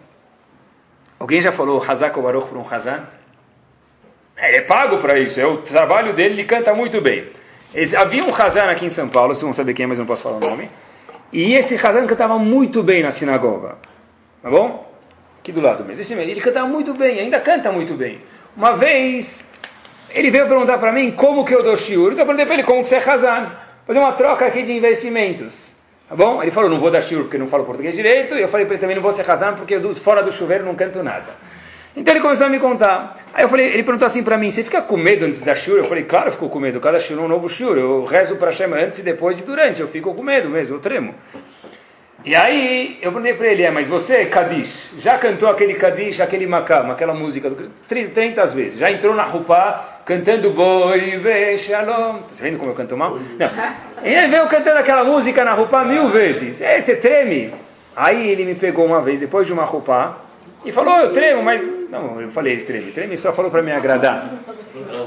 Alguém já falou Hazak Baruch para um Hazan? Ele é pago para isso, é o trabalho dele, ele canta muito bem. Havia um Hazan aqui em São Paulo, vocês vão saber quem é, mas não posso falar o nome. E esse Hazan cantava muito bem na sinagoga. Tá bom? Aqui do lado mesmo. Esse, ele cantava muito bem, ainda canta muito bem. Uma vez, ele veio perguntar para mim como que eu dou shiur. Então eu perguntei para ele como que você é Hazan. Fazer uma troca aqui de investimentos. Tá bom? Ele falou, não vou dar shiur porque não falo português direito. E eu falei para ele também, não vou ser Hazan porque fora do chuveiro não canto nada. Então ele começou a me contar. Aí eu falei, ele perguntou assim para mim, você fica com medo antes da shur? Eu falei, claro, eu fico com medo. Cada shur é um novo shur. Eu rezo para Hashem antes e depois e durante. Eu fico com medo mesmo, eu tremo. E aí eu perguntei para ele, é, mas você, Kadish, já cantou aquele Kadish, aquele Makam, aquela música, 30 vezes. Já entrou na Rupá cantando Boi Ve Shalom. Você vendo como eu canto mal? Não. Ele veio cantando aquela música na Rupá mil vezes. É, você treme. Aí ele me pegou uma vez, depois de uma Rupá, e falou, eu tremo, mas... Não, eu falei, ele treme, treme só falou para me agradar.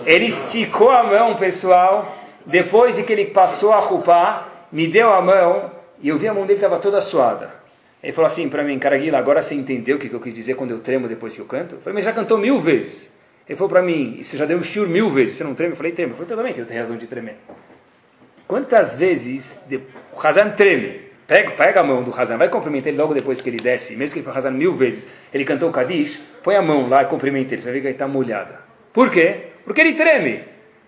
Ele esticou a mão, pessoal, depois de que ele passou a Rupá, me deu a mão, e eu vi a mão dele estava toda suada. Ele falou assim para mim, Caraguila, agora você entendeu o que eu quis dizer quando eu tremo depois que eu canto? Eu falei, mas já cantou mil vezes. Ele falou para mim, e você já deu um shiur mil vezes, você não treme? Eu falei, treme. Eu falei, também, eu tenho razão de tremer. Quantas vezes o Hazan treme? Pega, pega a mão do Hazan, vai cumprimentar ele logo depois que ele desce, mesmo que ele for Hazan mil vezes, ele cantou o Kadish, põe a mão lá e cumprimenta ele, você vai ver que ele está molhada. Por quê? Porque ele treme.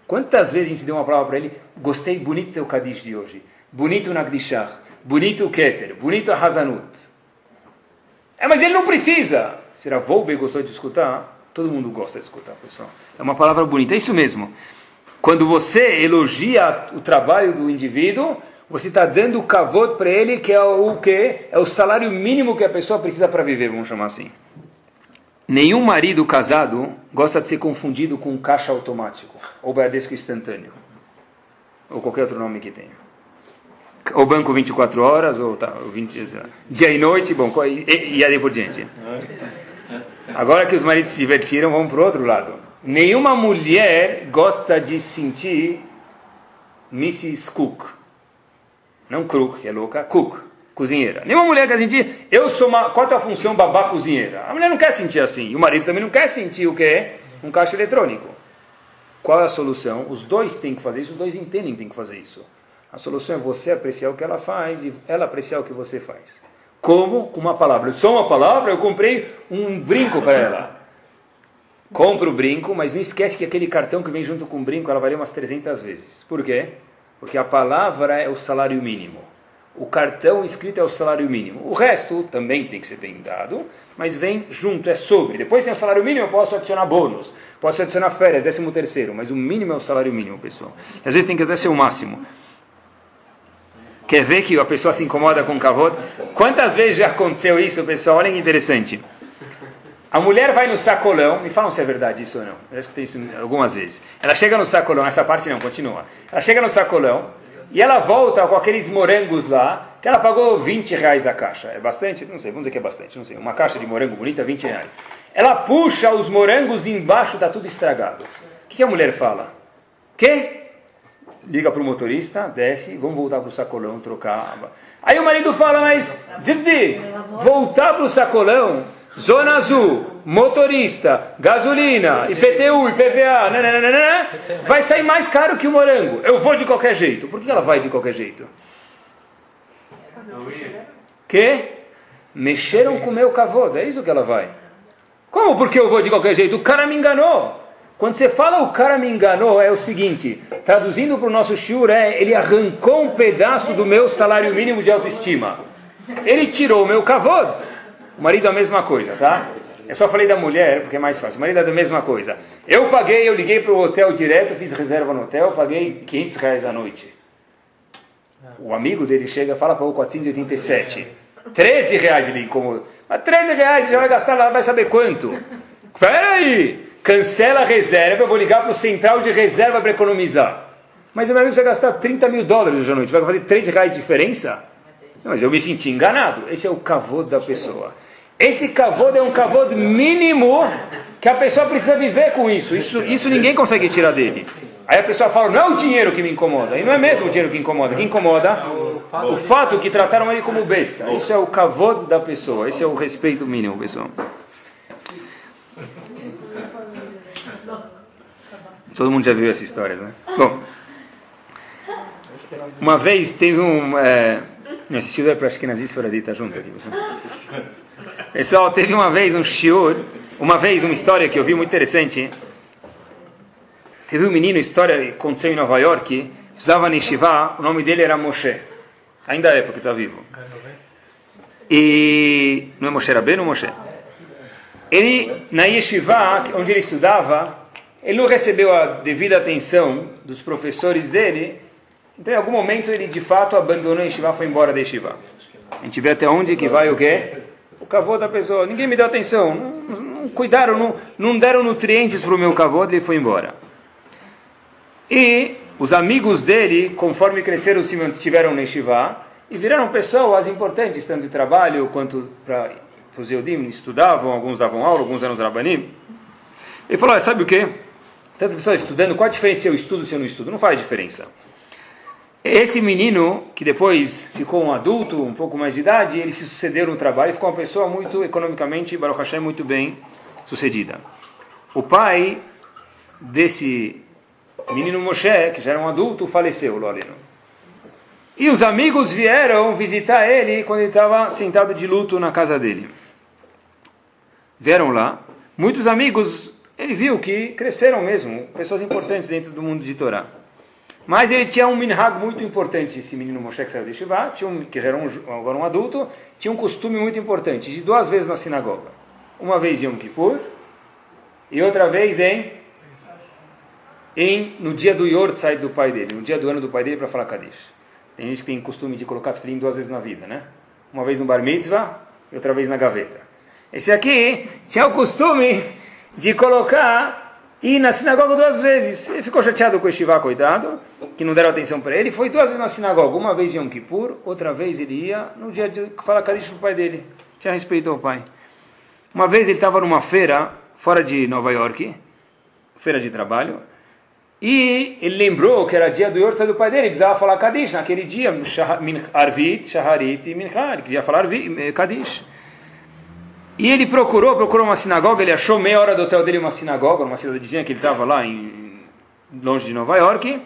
Quantas vezes a gente deu uma palavra para ele, gostei, bonito teu Kadish de hoje, bonito o Nagdishach, bonito o Keter, bonito a Hazanut. É, mas ele não precisa. Será Volbe gostou de escutar? Todo mundo gosta de escutar, pessoal. É uma palavra bonita, é isso mesmo. Quando você elogia o trabalho do indivíduo, você está dando o kavod para ele, que é o que? É o salário mínimo que a pessoa precisa para viver, vamos chamar assim. Nenhum marido casado gosta de ser confundido com um caixa automático, ou Bradesco instantâneo, ou qualquer outro nome que tenha o banco 24 horas, ou tá, 20, dia e noite, bom, e, e aí por diante. Agora que os maridos se divertiram, vamos para o outro lado. Nenhuma mulher gosta de sentir Mrs. Cook. Não Crook, é louca, Cook, cozinheira. Nenhuma mulher quer sentir, eu sou uma, qual é a função babá cozinheira? A mulher não quer sentir assim. E o marido também não quer sentir o que é um caixa eletrônico. Qual é a solução? Os dois têm que fazer isso, os dois entendem que têm que fazer isso. A solução é você apreciar o que ela faz e ela apreciar o que você faz. Como? Com uma palavra. Só uma palavra, eu comprei um brinco para ela. Compra o brinco, mas não esquece que aquele cartão que vem junto com o brinco, ela valia umas 300 vezes. Por quê? Porque a palavra é o salário mínimo. O cartão escrito é o salário mínimo. O resto também tem que ser bem dado, mas vem junto, é sobre. Depois tem o salário mínimo, eu posso adicionar bônus, posso adicionar férias, décimo terceiro, mas o mínimo é o salário mínimo, pessoal. Às vezes tem que até ser o máximo. Quer ver que a pessoa se incomoda com cavalo? Quantas vezes já aconteceu isso, pessoal? Olha que interessante. A mulher vai no sacolão, me falam se é verdade isso ou não. Eu escutei isso algumas vezes. Ela chega no sacolão, essa parte não, continua. Ela chega no sacolão e ela volta com aqueles morangos lá, que ela pagou 20 reais a caixa. É bastante? Não sei, vamos dizer que é bastante, não sei. Uma caixa de morango bonita, 20 reais. Ela puxa os morangos embaixo, está tudo estragado. O que, que a mulher fala? Que? Liga para o motorista, desce, vamos voltar para o sacolão, trocar. Aí o marido fala, mas, Didi, voltar para o sacolão Zona Azul, motorista, gasolina, IPTU, IPVA, nananana, vai sair mais caro que o morango. Eu vou de qualquer jeito. Por que ela vai de qualquer jeito? Que? Mexeram com o meu cavodo, é isso que ela vai. Como porque eu vou de qualquer jeito? O cara me enganou. Quando você fala o cara me enganou, é o seguinte, traduzindo para o nosso shiur, é ele arrancou um pedaço do meu salário mínimo de autoestima. Ele tirou o meu cavodo. O marido é a mesma coisa, tá? Eu só falei da mulher, porque é mais fácil. O marido é a mesma coisa. Eu paguei, eu liguei para o hotel direto, fiz reserva no hotel, paguei 500 reais à noite. O amigo dele chega e fala o 487. 13 reais ele incomoda. Mas 13 reais já vai gastar lá, vai saber quanto. Espera aí! Cancela a reserva, eu vou ligar para o central de reserva para economizar. Mas meu amigo vai gastar 30 mil dólares hoje à noite. Vai fazer 13 reais de diferença? Mas eu me senti enganado. Esse é o cavô da pessoa. Esse cavod é um cavod mínimo que a pessoa precisa viver com isso. Isso, isso ninguém consegue tirar dele. Aí a pessoa fala, não é o dinheiro que me incomoda. E não é mesmo o dinheiro que incomoda. Que incomoda? O fato que trataram ele como besta. Isso é o cavod da pessoa. Esse é o respeito mínimo, pessoal. Todo mundo já viu essas histórias, né? Bom, uma vez teve um... É, esse estudo é para as que nazis fora dita junto aqui. Pessoal. Teve uma vez um shiur, uma vez uma história que eu vi muito interessante. Teve um menino, história que aconteceu em Nova York, usava Nishivá, o nome dele era Moshe. Ainda é, porque está vivo. E não é Moshe Rabbeinu, Moshe. Ele, na Yeshiva, onde ele estudava, ele não recebeu a devida atenção dos professores dele, então em algum momento ele de fato abandonou Yeshiva e foi embora da Yeshiva. A gente vê até onde que vai o quê? o cavô da pessoa. Ninguém me deu atenção, não, não cuidaram, não, não deram nutrientes para o meu cavô, ele foi embora. E os amigos dele, conforme cresceram, se mantiveram na Shiva e viraram pessoas importantes, tanto de trabalho quanto para os Eudim, estudavam, alguns davam aula, alguns eram os Rabanim. Ele falou, sabe o que? Tantas pessoas estudando, qual a diferença se eu estudo se eu não estudo? Não faz diferença. Esse menino, que depois ficou um adulto, um pouco mais de idade, ele se sucedeu no trabalho e ficou uma pessoa muito, economicamente, Baruch Hashem, muito bem sucedida. O pai desse menino Moshe, que já era um adulto, faleceu, Lolino. E os amigos vieram visitar ele quando ele estava sentado de luto na casa dele. Vieram lá. Muitos amigos, ele viu que cresceram mesmo, pessoas importantes dentro do mundo de Torá. Mas ele tinha um minhag muito importante, esse menino Moshe que saiu de tinha um, que já era um, agora um adulto, tinha um costume muito importante, de duas vezes na sinagoga. Uma vez em Yom Kippur, e outra vez em, em no dia do Yortzeit do pai dele, no dia do ano do pai dele para falar Kadish. Tem gente que tem costume de colocar tefilim duas vezes na vida, né? Uma vez no bar mitzvah e outra vez na gaveta. Esse aqui tinha o costume de colocar e na sinagoga duas vezes. Ele ficou chateado com o Estivá, coitado, que não deram atenção para ele. Foi duas vezes na sinagoga. Uma vez em Yom Kippur, outra vez ele ia no dia de falar Kadish para o pai dele. Tinha respeito ao pai. Uma vez ele estava numa feira, fora de Nova York, feira de trabalho, e ele lembrou que era dia do Yorta do pai dele, ele precisava falar Kadish naquele dia, Arvit, Shaharit e Mincha, ele queria falar eh, Kadish. E ele procurou, procurou uma sinagoga, ele achou meia hora do hotel dele uma sinagoga, uma cidadezinha que ele estava lá em, longe de Nova York.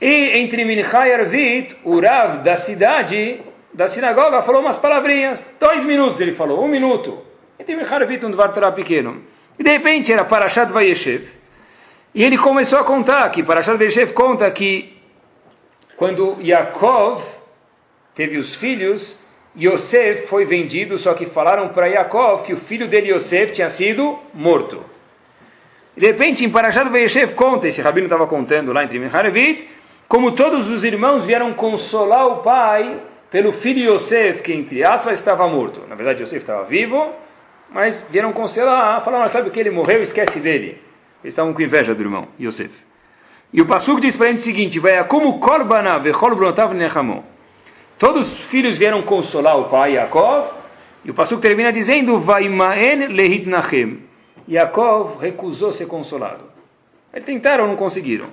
E entre Mincha e Arvit, o Rav da cidade, da sinagoga, falou umas palavrinhas. Dois minutos ele falou, um minuto. Entre Mincha e Arvit, um Dvar pequeno. E de repente era Parashat Vayeshev. E ele começou a contar que Parashat Vayeshev conta que quando Yaakov teve os filhos, Yosef foi vendido, só que falaram para Yaakov que o filho dele, Yosef, tinha sido morto. De repente, em Parashat Vayeshev conta, esse rabino estava contando lá em Trimicharevit, como todos os irmãos vieram consolar o pai pelo filho Yosef, que entre aspas estava morto. Na verdade, Yosef estava vivo, mas vieram consolar, falaram, sabe o que, ele morreu, esquece dele. Eles estavam com inveja do irmão, Yosef. E o Pasuk diz para gente o seguinte, vai como korbana vechol brotav nechamon. Todos os filhos vieram consolar o pai Yaakov, e o Pasuk termina dizendo, vai maen lehit nachem. Yaakov recusou ser consolado. Eles tentaram, não conseguiram.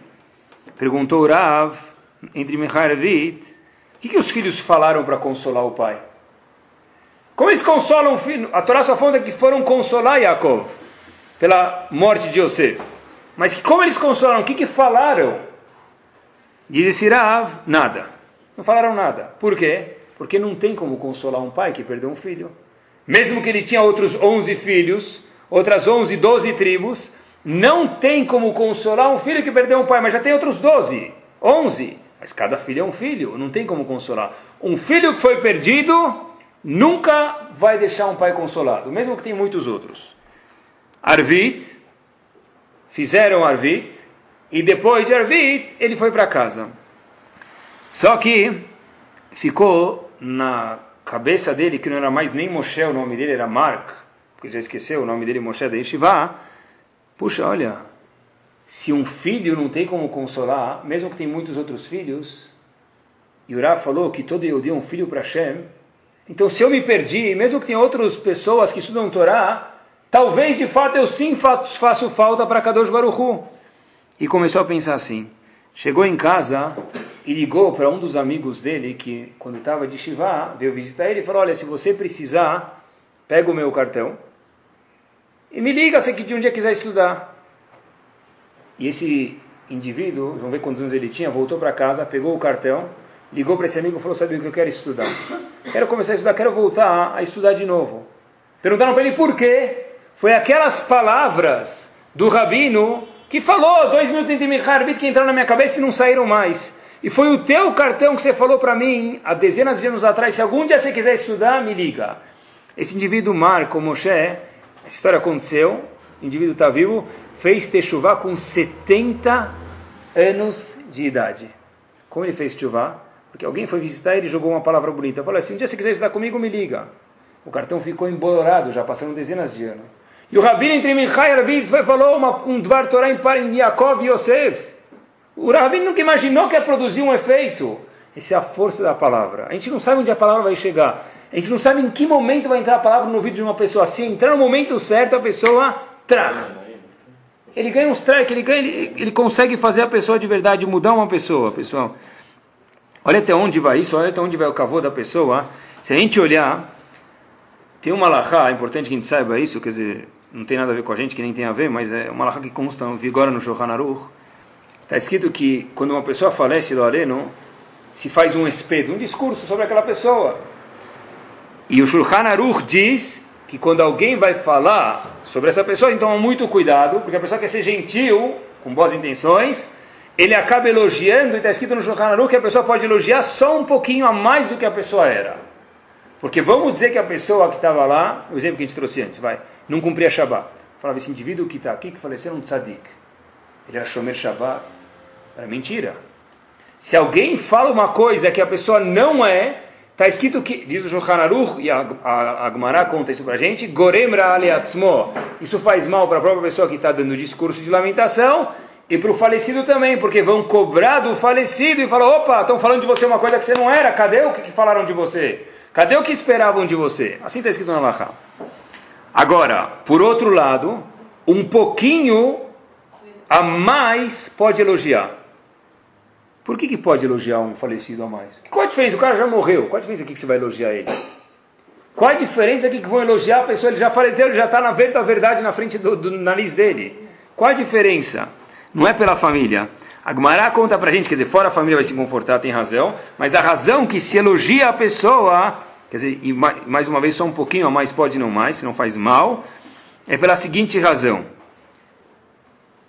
Perguntou Rav, entre Mechar e Vit, o que, que os filhos falaram para consolar o pai? Como eles consolam o filho? A Torá só fala que foram consolar Yaakov pela morte de Yosef. Mas que, como eles consolaram? O que, que falaram? Diz Rav, nada. Não falaram nada. Por quê? Porque não tem como consolar um pai que perdeu um filho. Mesmo que ele tinha outros 11 filhos, outras 11, 12 tribos, não tem como consolar um filho que perdeu um pai, mas já tem outros 12, 11. Mas cada filho é um filho, não tem como consolar. Um filho que foi perdido nunca vai deixar um pai consolado, mesmo que tem muitos outros. Arvit, fizeram Arvit, e depois de Arvit, ele foi para casa. Só que ficou na cabeça dele que não era mais nem Moshe, o nome dele era Mark, porque já esqueceu o nome dele, Moshe da Yeshiva. Puxa, olha, se um filho não tem como consolar, mesmo que tem muitos outros filhos, e Urá falou que todo eu dei um filho para Hashem, então se eu me perdi, mesmo que tenha outras pessoas que estudam Torá, talvez de fato eu sim faço falta para Kadosh Baruchu. E começou a pensar assim. Chegou em casa e ligou para um dos amigos dele, que quando estava de Shiva, veio visitar ele e falou, olha, se você precisar, pega o meu cartão e me liga se de um dia quiser estudar. E esse indivíduo, vamos ver quantos anos ele tinha, voltou para casa, pegou o cartão, ligou para esse amigo e falou, sabe o que eu quero estudar? Quero começar a estudar, quero voltar a estudar de novo. Perguntaram para ele por quê? Foi aquelas palavras do rabino que falou, dois minutos entre Micharbit que entraram na minha cabeça e não saíram mais. E foi o teu cartão que você falou para mim há dezenas de anos atrás. Se algum dia você quiser estudar, me liga. Esse indivíduo, Marco Moshe, a história aconteceu, o indivíduo está vivo, fez Teshuvah com 70 anos de idade. Como ele fez Teshuvah? Porque alguém foi visitar ele e jogou uma palavra bonita. Falou assim, um dia se quiser estudar comigo, me liga. O cartão ficou embolorado, já passaram dezenas de anos. E o Rabino entre Minchai e Rabin falou uma, um Dvar Torah em Yaakov e Yosef. O Rabino nunca imaginou que ia produzir um efeito. Essa é a força da palavra. A gente não sabe onde a palavra vai chegar. A gente não sabe em que momento vai entrar a palavra no ouvido de uma pessoa. Se entrar no momento certo, a pessoa traz. Ele ganha um strike, ele, ganha, ele, ele consegue fazer a pessoa de verdade mudar uma pessoa, pessoal. Olha até onde vai isso, olha até onde vai o cavô da pessoa. Se a gente olhar, tem uma lahá, é importante que a gente saiba isso, quer dizer, não tem nada a ver com a gente, que nem tem a ver, mas é uma lahá que consta, vigora no Shulchan Aruch. Está escrito que quando uma pessoa falece do areno, se faz um espeto, um discurso sobre aquela pessoa. E o Shulchan Aruch diz que quando alguém vai falar sobre essa pessoa, então muito cuidado, porque a pessoa quer ser gentil, com boas intenções, ele acaba elogiando, e está escrito no Shulchan Aruch que a pessoa pode elogiar só um pouquinho a mais do que a pessoa era. Porque vamos dizer que a pessoa que estava lá, o exemplo que a gente trouxe antes, vai, não cumpria Shabbat. Falava, esse indivíduo que está aqui, que faleceu, é um tzadik. Ele era Shomer Shabbat. Era mentira. Se alguém fala uma coisa que a pessoa não é, está escrito que, diz o Shulchan Aruch, e a, a, a Gemara conta isso para a gente, Gorem Ra'aliatzmo. Isso faz mal para a própria pessoa que está dando discurso de lamentação, e para o falecido também, porque vão cobrar do falecido e falam, opa, estão falando de você uma coisa que você não era, cadê o que, que falaram de você? Cadê o que esperavam de você? Assim está escrito na Lachá. Agora, por outro lado, um pouquinho a mais pode elogiar. Por que, que pode elogiar um falecido a mais? Qual a diferença? O cara já morreu. Qual a diferença aqui que você vai elogiar ele? Qual a diferença aqui que vão elogiar a pessoa? Ele já faleceu, ele já está na verdade na frente do, do nariz dele. Qual a diferença? Não é pela família. A Gemara conta pra gente, quer dizer, fora a família vai se confortar, tem razão, mas a razão que se elogia a pessoa, quer dizer, e mais uma vez só um pouquinho a mais pode não mais, se não faz mal, é pela seguinte razão.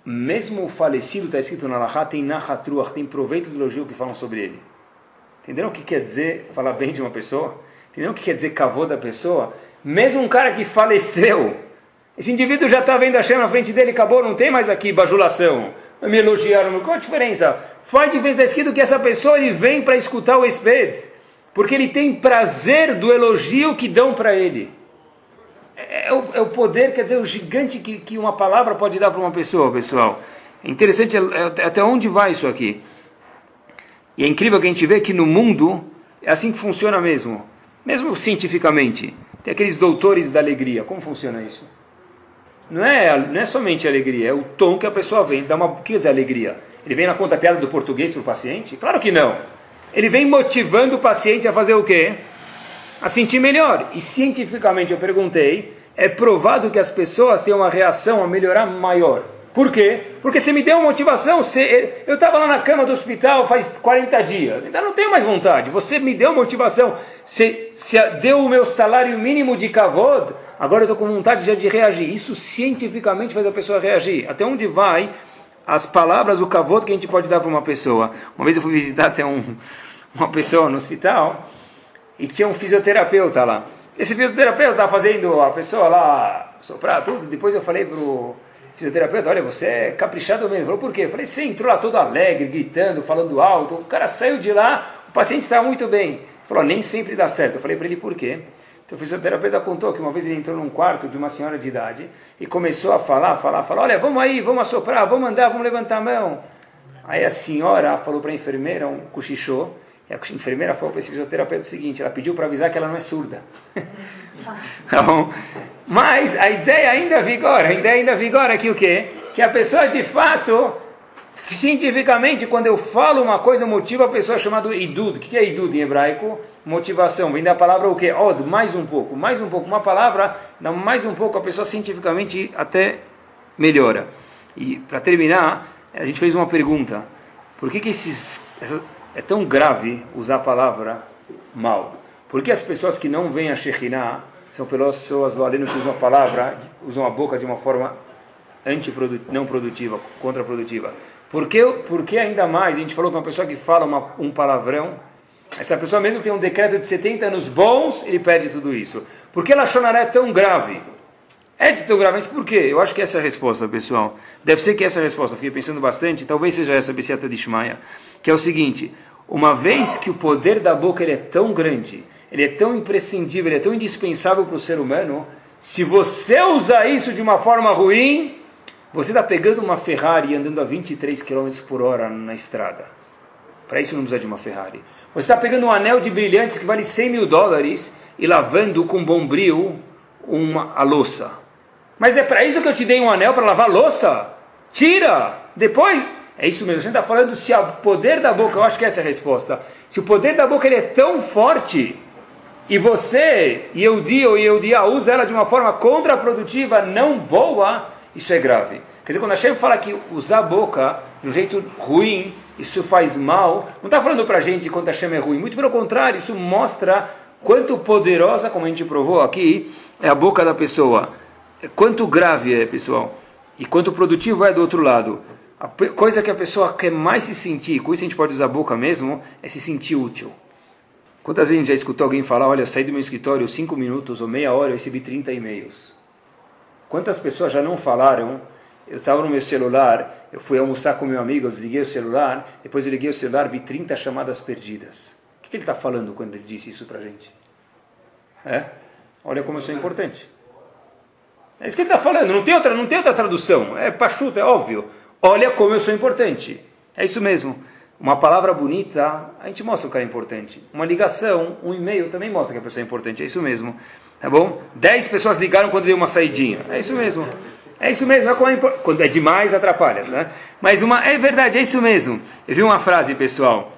Mesmo o falecido, está escrito na Lahá, tem Nahatruach, tem proveito do elogio que falam sobre ele. Entenderam o que quer dizer falar bem de uma pessoa? Entenderam o que quer dizer cavô da pessoa? Mesmo um cara que faleceu, esse indivíduo já está vendo a chama na frente dele, acabou, não tem mais aqui bajulação me elogiaram. Qual a diferença? Faz diferença escrito que essa pessoa ele vem para escutar o esped, porque ele tem prazer do elogio que dão para ele. É, é, o, é, o, poder, quer dizer, o gigante que, que uma palavra pode dar para uma pessoa, pessoal. É interessante é, é, até onde vai isso aqui. E é incrível que a gente vê que no mundo é assim que funciona mesmo, mesmo cientificamente. Tem aqueles doutores da alegria. Como funciona isso? não é, não é somente alegria, é o tom que a pessoa vem. Dá uma, que dizer alegria? Ele vem na conta piada do português para o paciente? Claro que não. Ele vem motivando o paciente a fazer o quê? A sentir melhor. E cientificamente eu perguntei, é provado que as pessoas têm uma reação a melhorar maior. Por quê? Porque você me deu uma motivação. Você, eu estava lá na cama do hospital faz 40 dias, ainda não tenho mais vontade. Você me deu motivação. Você, você deu o meu salário mínimo de kavod. Agora eu estou com vontade já de reagir. Isso cientificamente faz a pessoa reagir. Até onde vai as palavras, o kavod que a gente pode dar para uma pessoa? Uma vez eu fui visitar até um, uma pessoa no hospital e tinha um fisioterapeuta lá. Esse fisioterapeuta estava fazendo a pessoa lá soprar tudo. Depois eu falei para o fisioterapeuta, olha, você é caprichado mesmo. Ele falou, por quê? Eu falei, você entrou lá todo alegre, gritando, falando alto. O cara saiu de lá, o paciente estava muito bem. Ele falou, nem sempre dá certo. Eu falei para ele, por quê? Então o fisioterapeuta contou que uma vez ele entrou num quarto de uma senhora de idade e começou a falar, falar, falar, olha, vamos aí, vamos assoprar, vamos andar, vamos levantar a mão. Aí a senhora falou para a enfermeira, um cochichou, e a enfermeira falou para esse fisioterapeuta o seguinte, ela pediu para avisar que ela não é surda. então, mas a ideia ainda vigora, a ideia ainda vigora que o quê? Que a pessoa de fato, cientificamente, quando eu falo uma coisa, motiva a pessoa chamada idud. O que é idud em hebraico? Motivação. Vem da palavra o quê? Od, mais um pouco. Mais um pouco. Uma palavra, dá mais um pouco, a pessoa cientificamente até melhora. E para terminar, a gente fez uma pergunta. Por que, que esses é tão grave usar a palavra mal. Porque as pessoas que não vêm a Shekhinah são pessoas do aleno que usam a palavra, usam a boca de uma forma não produtiva, contraprodutiva. Por que, por que ainda mais, a gente falou que uma pessoa que fala uma, um palavrão, essa pessoa mesmo tem um decreto de 70 anos bons, ele perde tudo isso. Por que ela é tão grave? É de grave, mas por quê? Eu acho que essa é a resposta, pessoal. Deve ser que essa é a resposta. Fiquei pensando bastante, talvez seja essa Bessiata de Shmaia que é o seguinte: uma vez que o poder da boca ele é tão grande, ele é tão imprescindível, ele é tão indispensável para o ser humano, se você usar isso de uma forma ruim, você está pegando uma Ferrari andando a 23 km por hora na estrada. Para isso não precisa de uma Ferrari. Você está pegando um anel de brilhantes que vale 100 mil dólares e lavando com bombril uma, a louça. Mas é para isso que eu te dei um anel para lavar louça? Tira! Depois é isso mesmo. Gente está falando se o poder da boca, eu acho que essa é a resposta. Se o poder da boca ele é tão forte e você, e eu ou Eudia, usa ela de uma forma contraprodutiva, não boa, isso é grave. Quer dizer, quando a Hashem fala que usar a boca de um jeito ruim, isso faz mal, não está falando para a gente quanto a Hashem é ruim. Muito pelo contrário, isso mostra quanto poderosa, como a gente provou aqui, é a boca da pessoa. Quanto grave é, pessoal. E quanto produtivo é do outro lado. A coisa que a pessoa quer mais se sentir, com isso a gente pode usar a boca mesmo, é se sentir útil. Quantas vezes a gente já escutou alguém falar, olha, saí do meu escritório cinco minutos ou meia hora, eu recebi 30 e-mails. Quantas pessoas já não falaram, eu estava no meu celular, eu fui almoçar com meu amigo, eu desliguei o celular, depois eu liguei o celular, vi 30 chamadas perdidas. O que ele está falando quando ele disse isso para a gente? É? Olha como eu sou importante. É isso que ele está falando, não tem, outra, não tem outra tradução, é pachuta, é óbvio. Olha como eu sou importante. É isso mesmo. Uma palavra bonita, a gente mostra o cara é importante. Uma ligação, um e-mail também mostra que a pessoa é importante. É isso mesmo. Tá bom? Dez pessoas ligaram quando deu uma saidinha. É isso mesmo. É isso mesmo. É como é quando é demais, atrapalha. Né? Mas uma, é verdade, é isso mesmo. Eu vi uma frase, pessoal.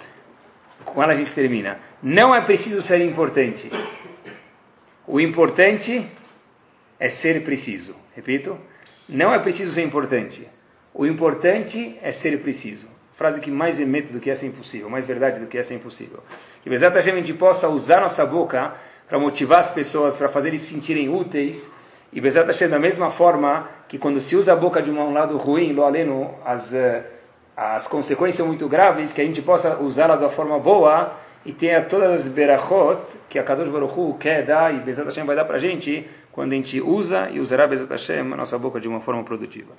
Com ela a gente termina. Não é preciso ser importante. O importante é ser preciso. Repito. Não é preciso ser importante. O importante é ser preciso. Frase que mais emete do que essa é impossível, mais verdade do que essa é impossível. Que Bezat Hashem a gente possa usar nossa boca para motivar as pessoas, para fazer eles se sentirem úteis. E Bezat Hashem da mesma forma que quando se usa a boca de um lado ruim, lo aleno, as, eh, as consequências são muito graves, que a gente possa usá-la uma forma boa e tenha todas as berachot que a Kadosh Baruch Hu quer dar e Bezat Hashem vai dar para a gente quando a gente usa e usará Bezat Hashem a nossa boca de uma forma produtiva.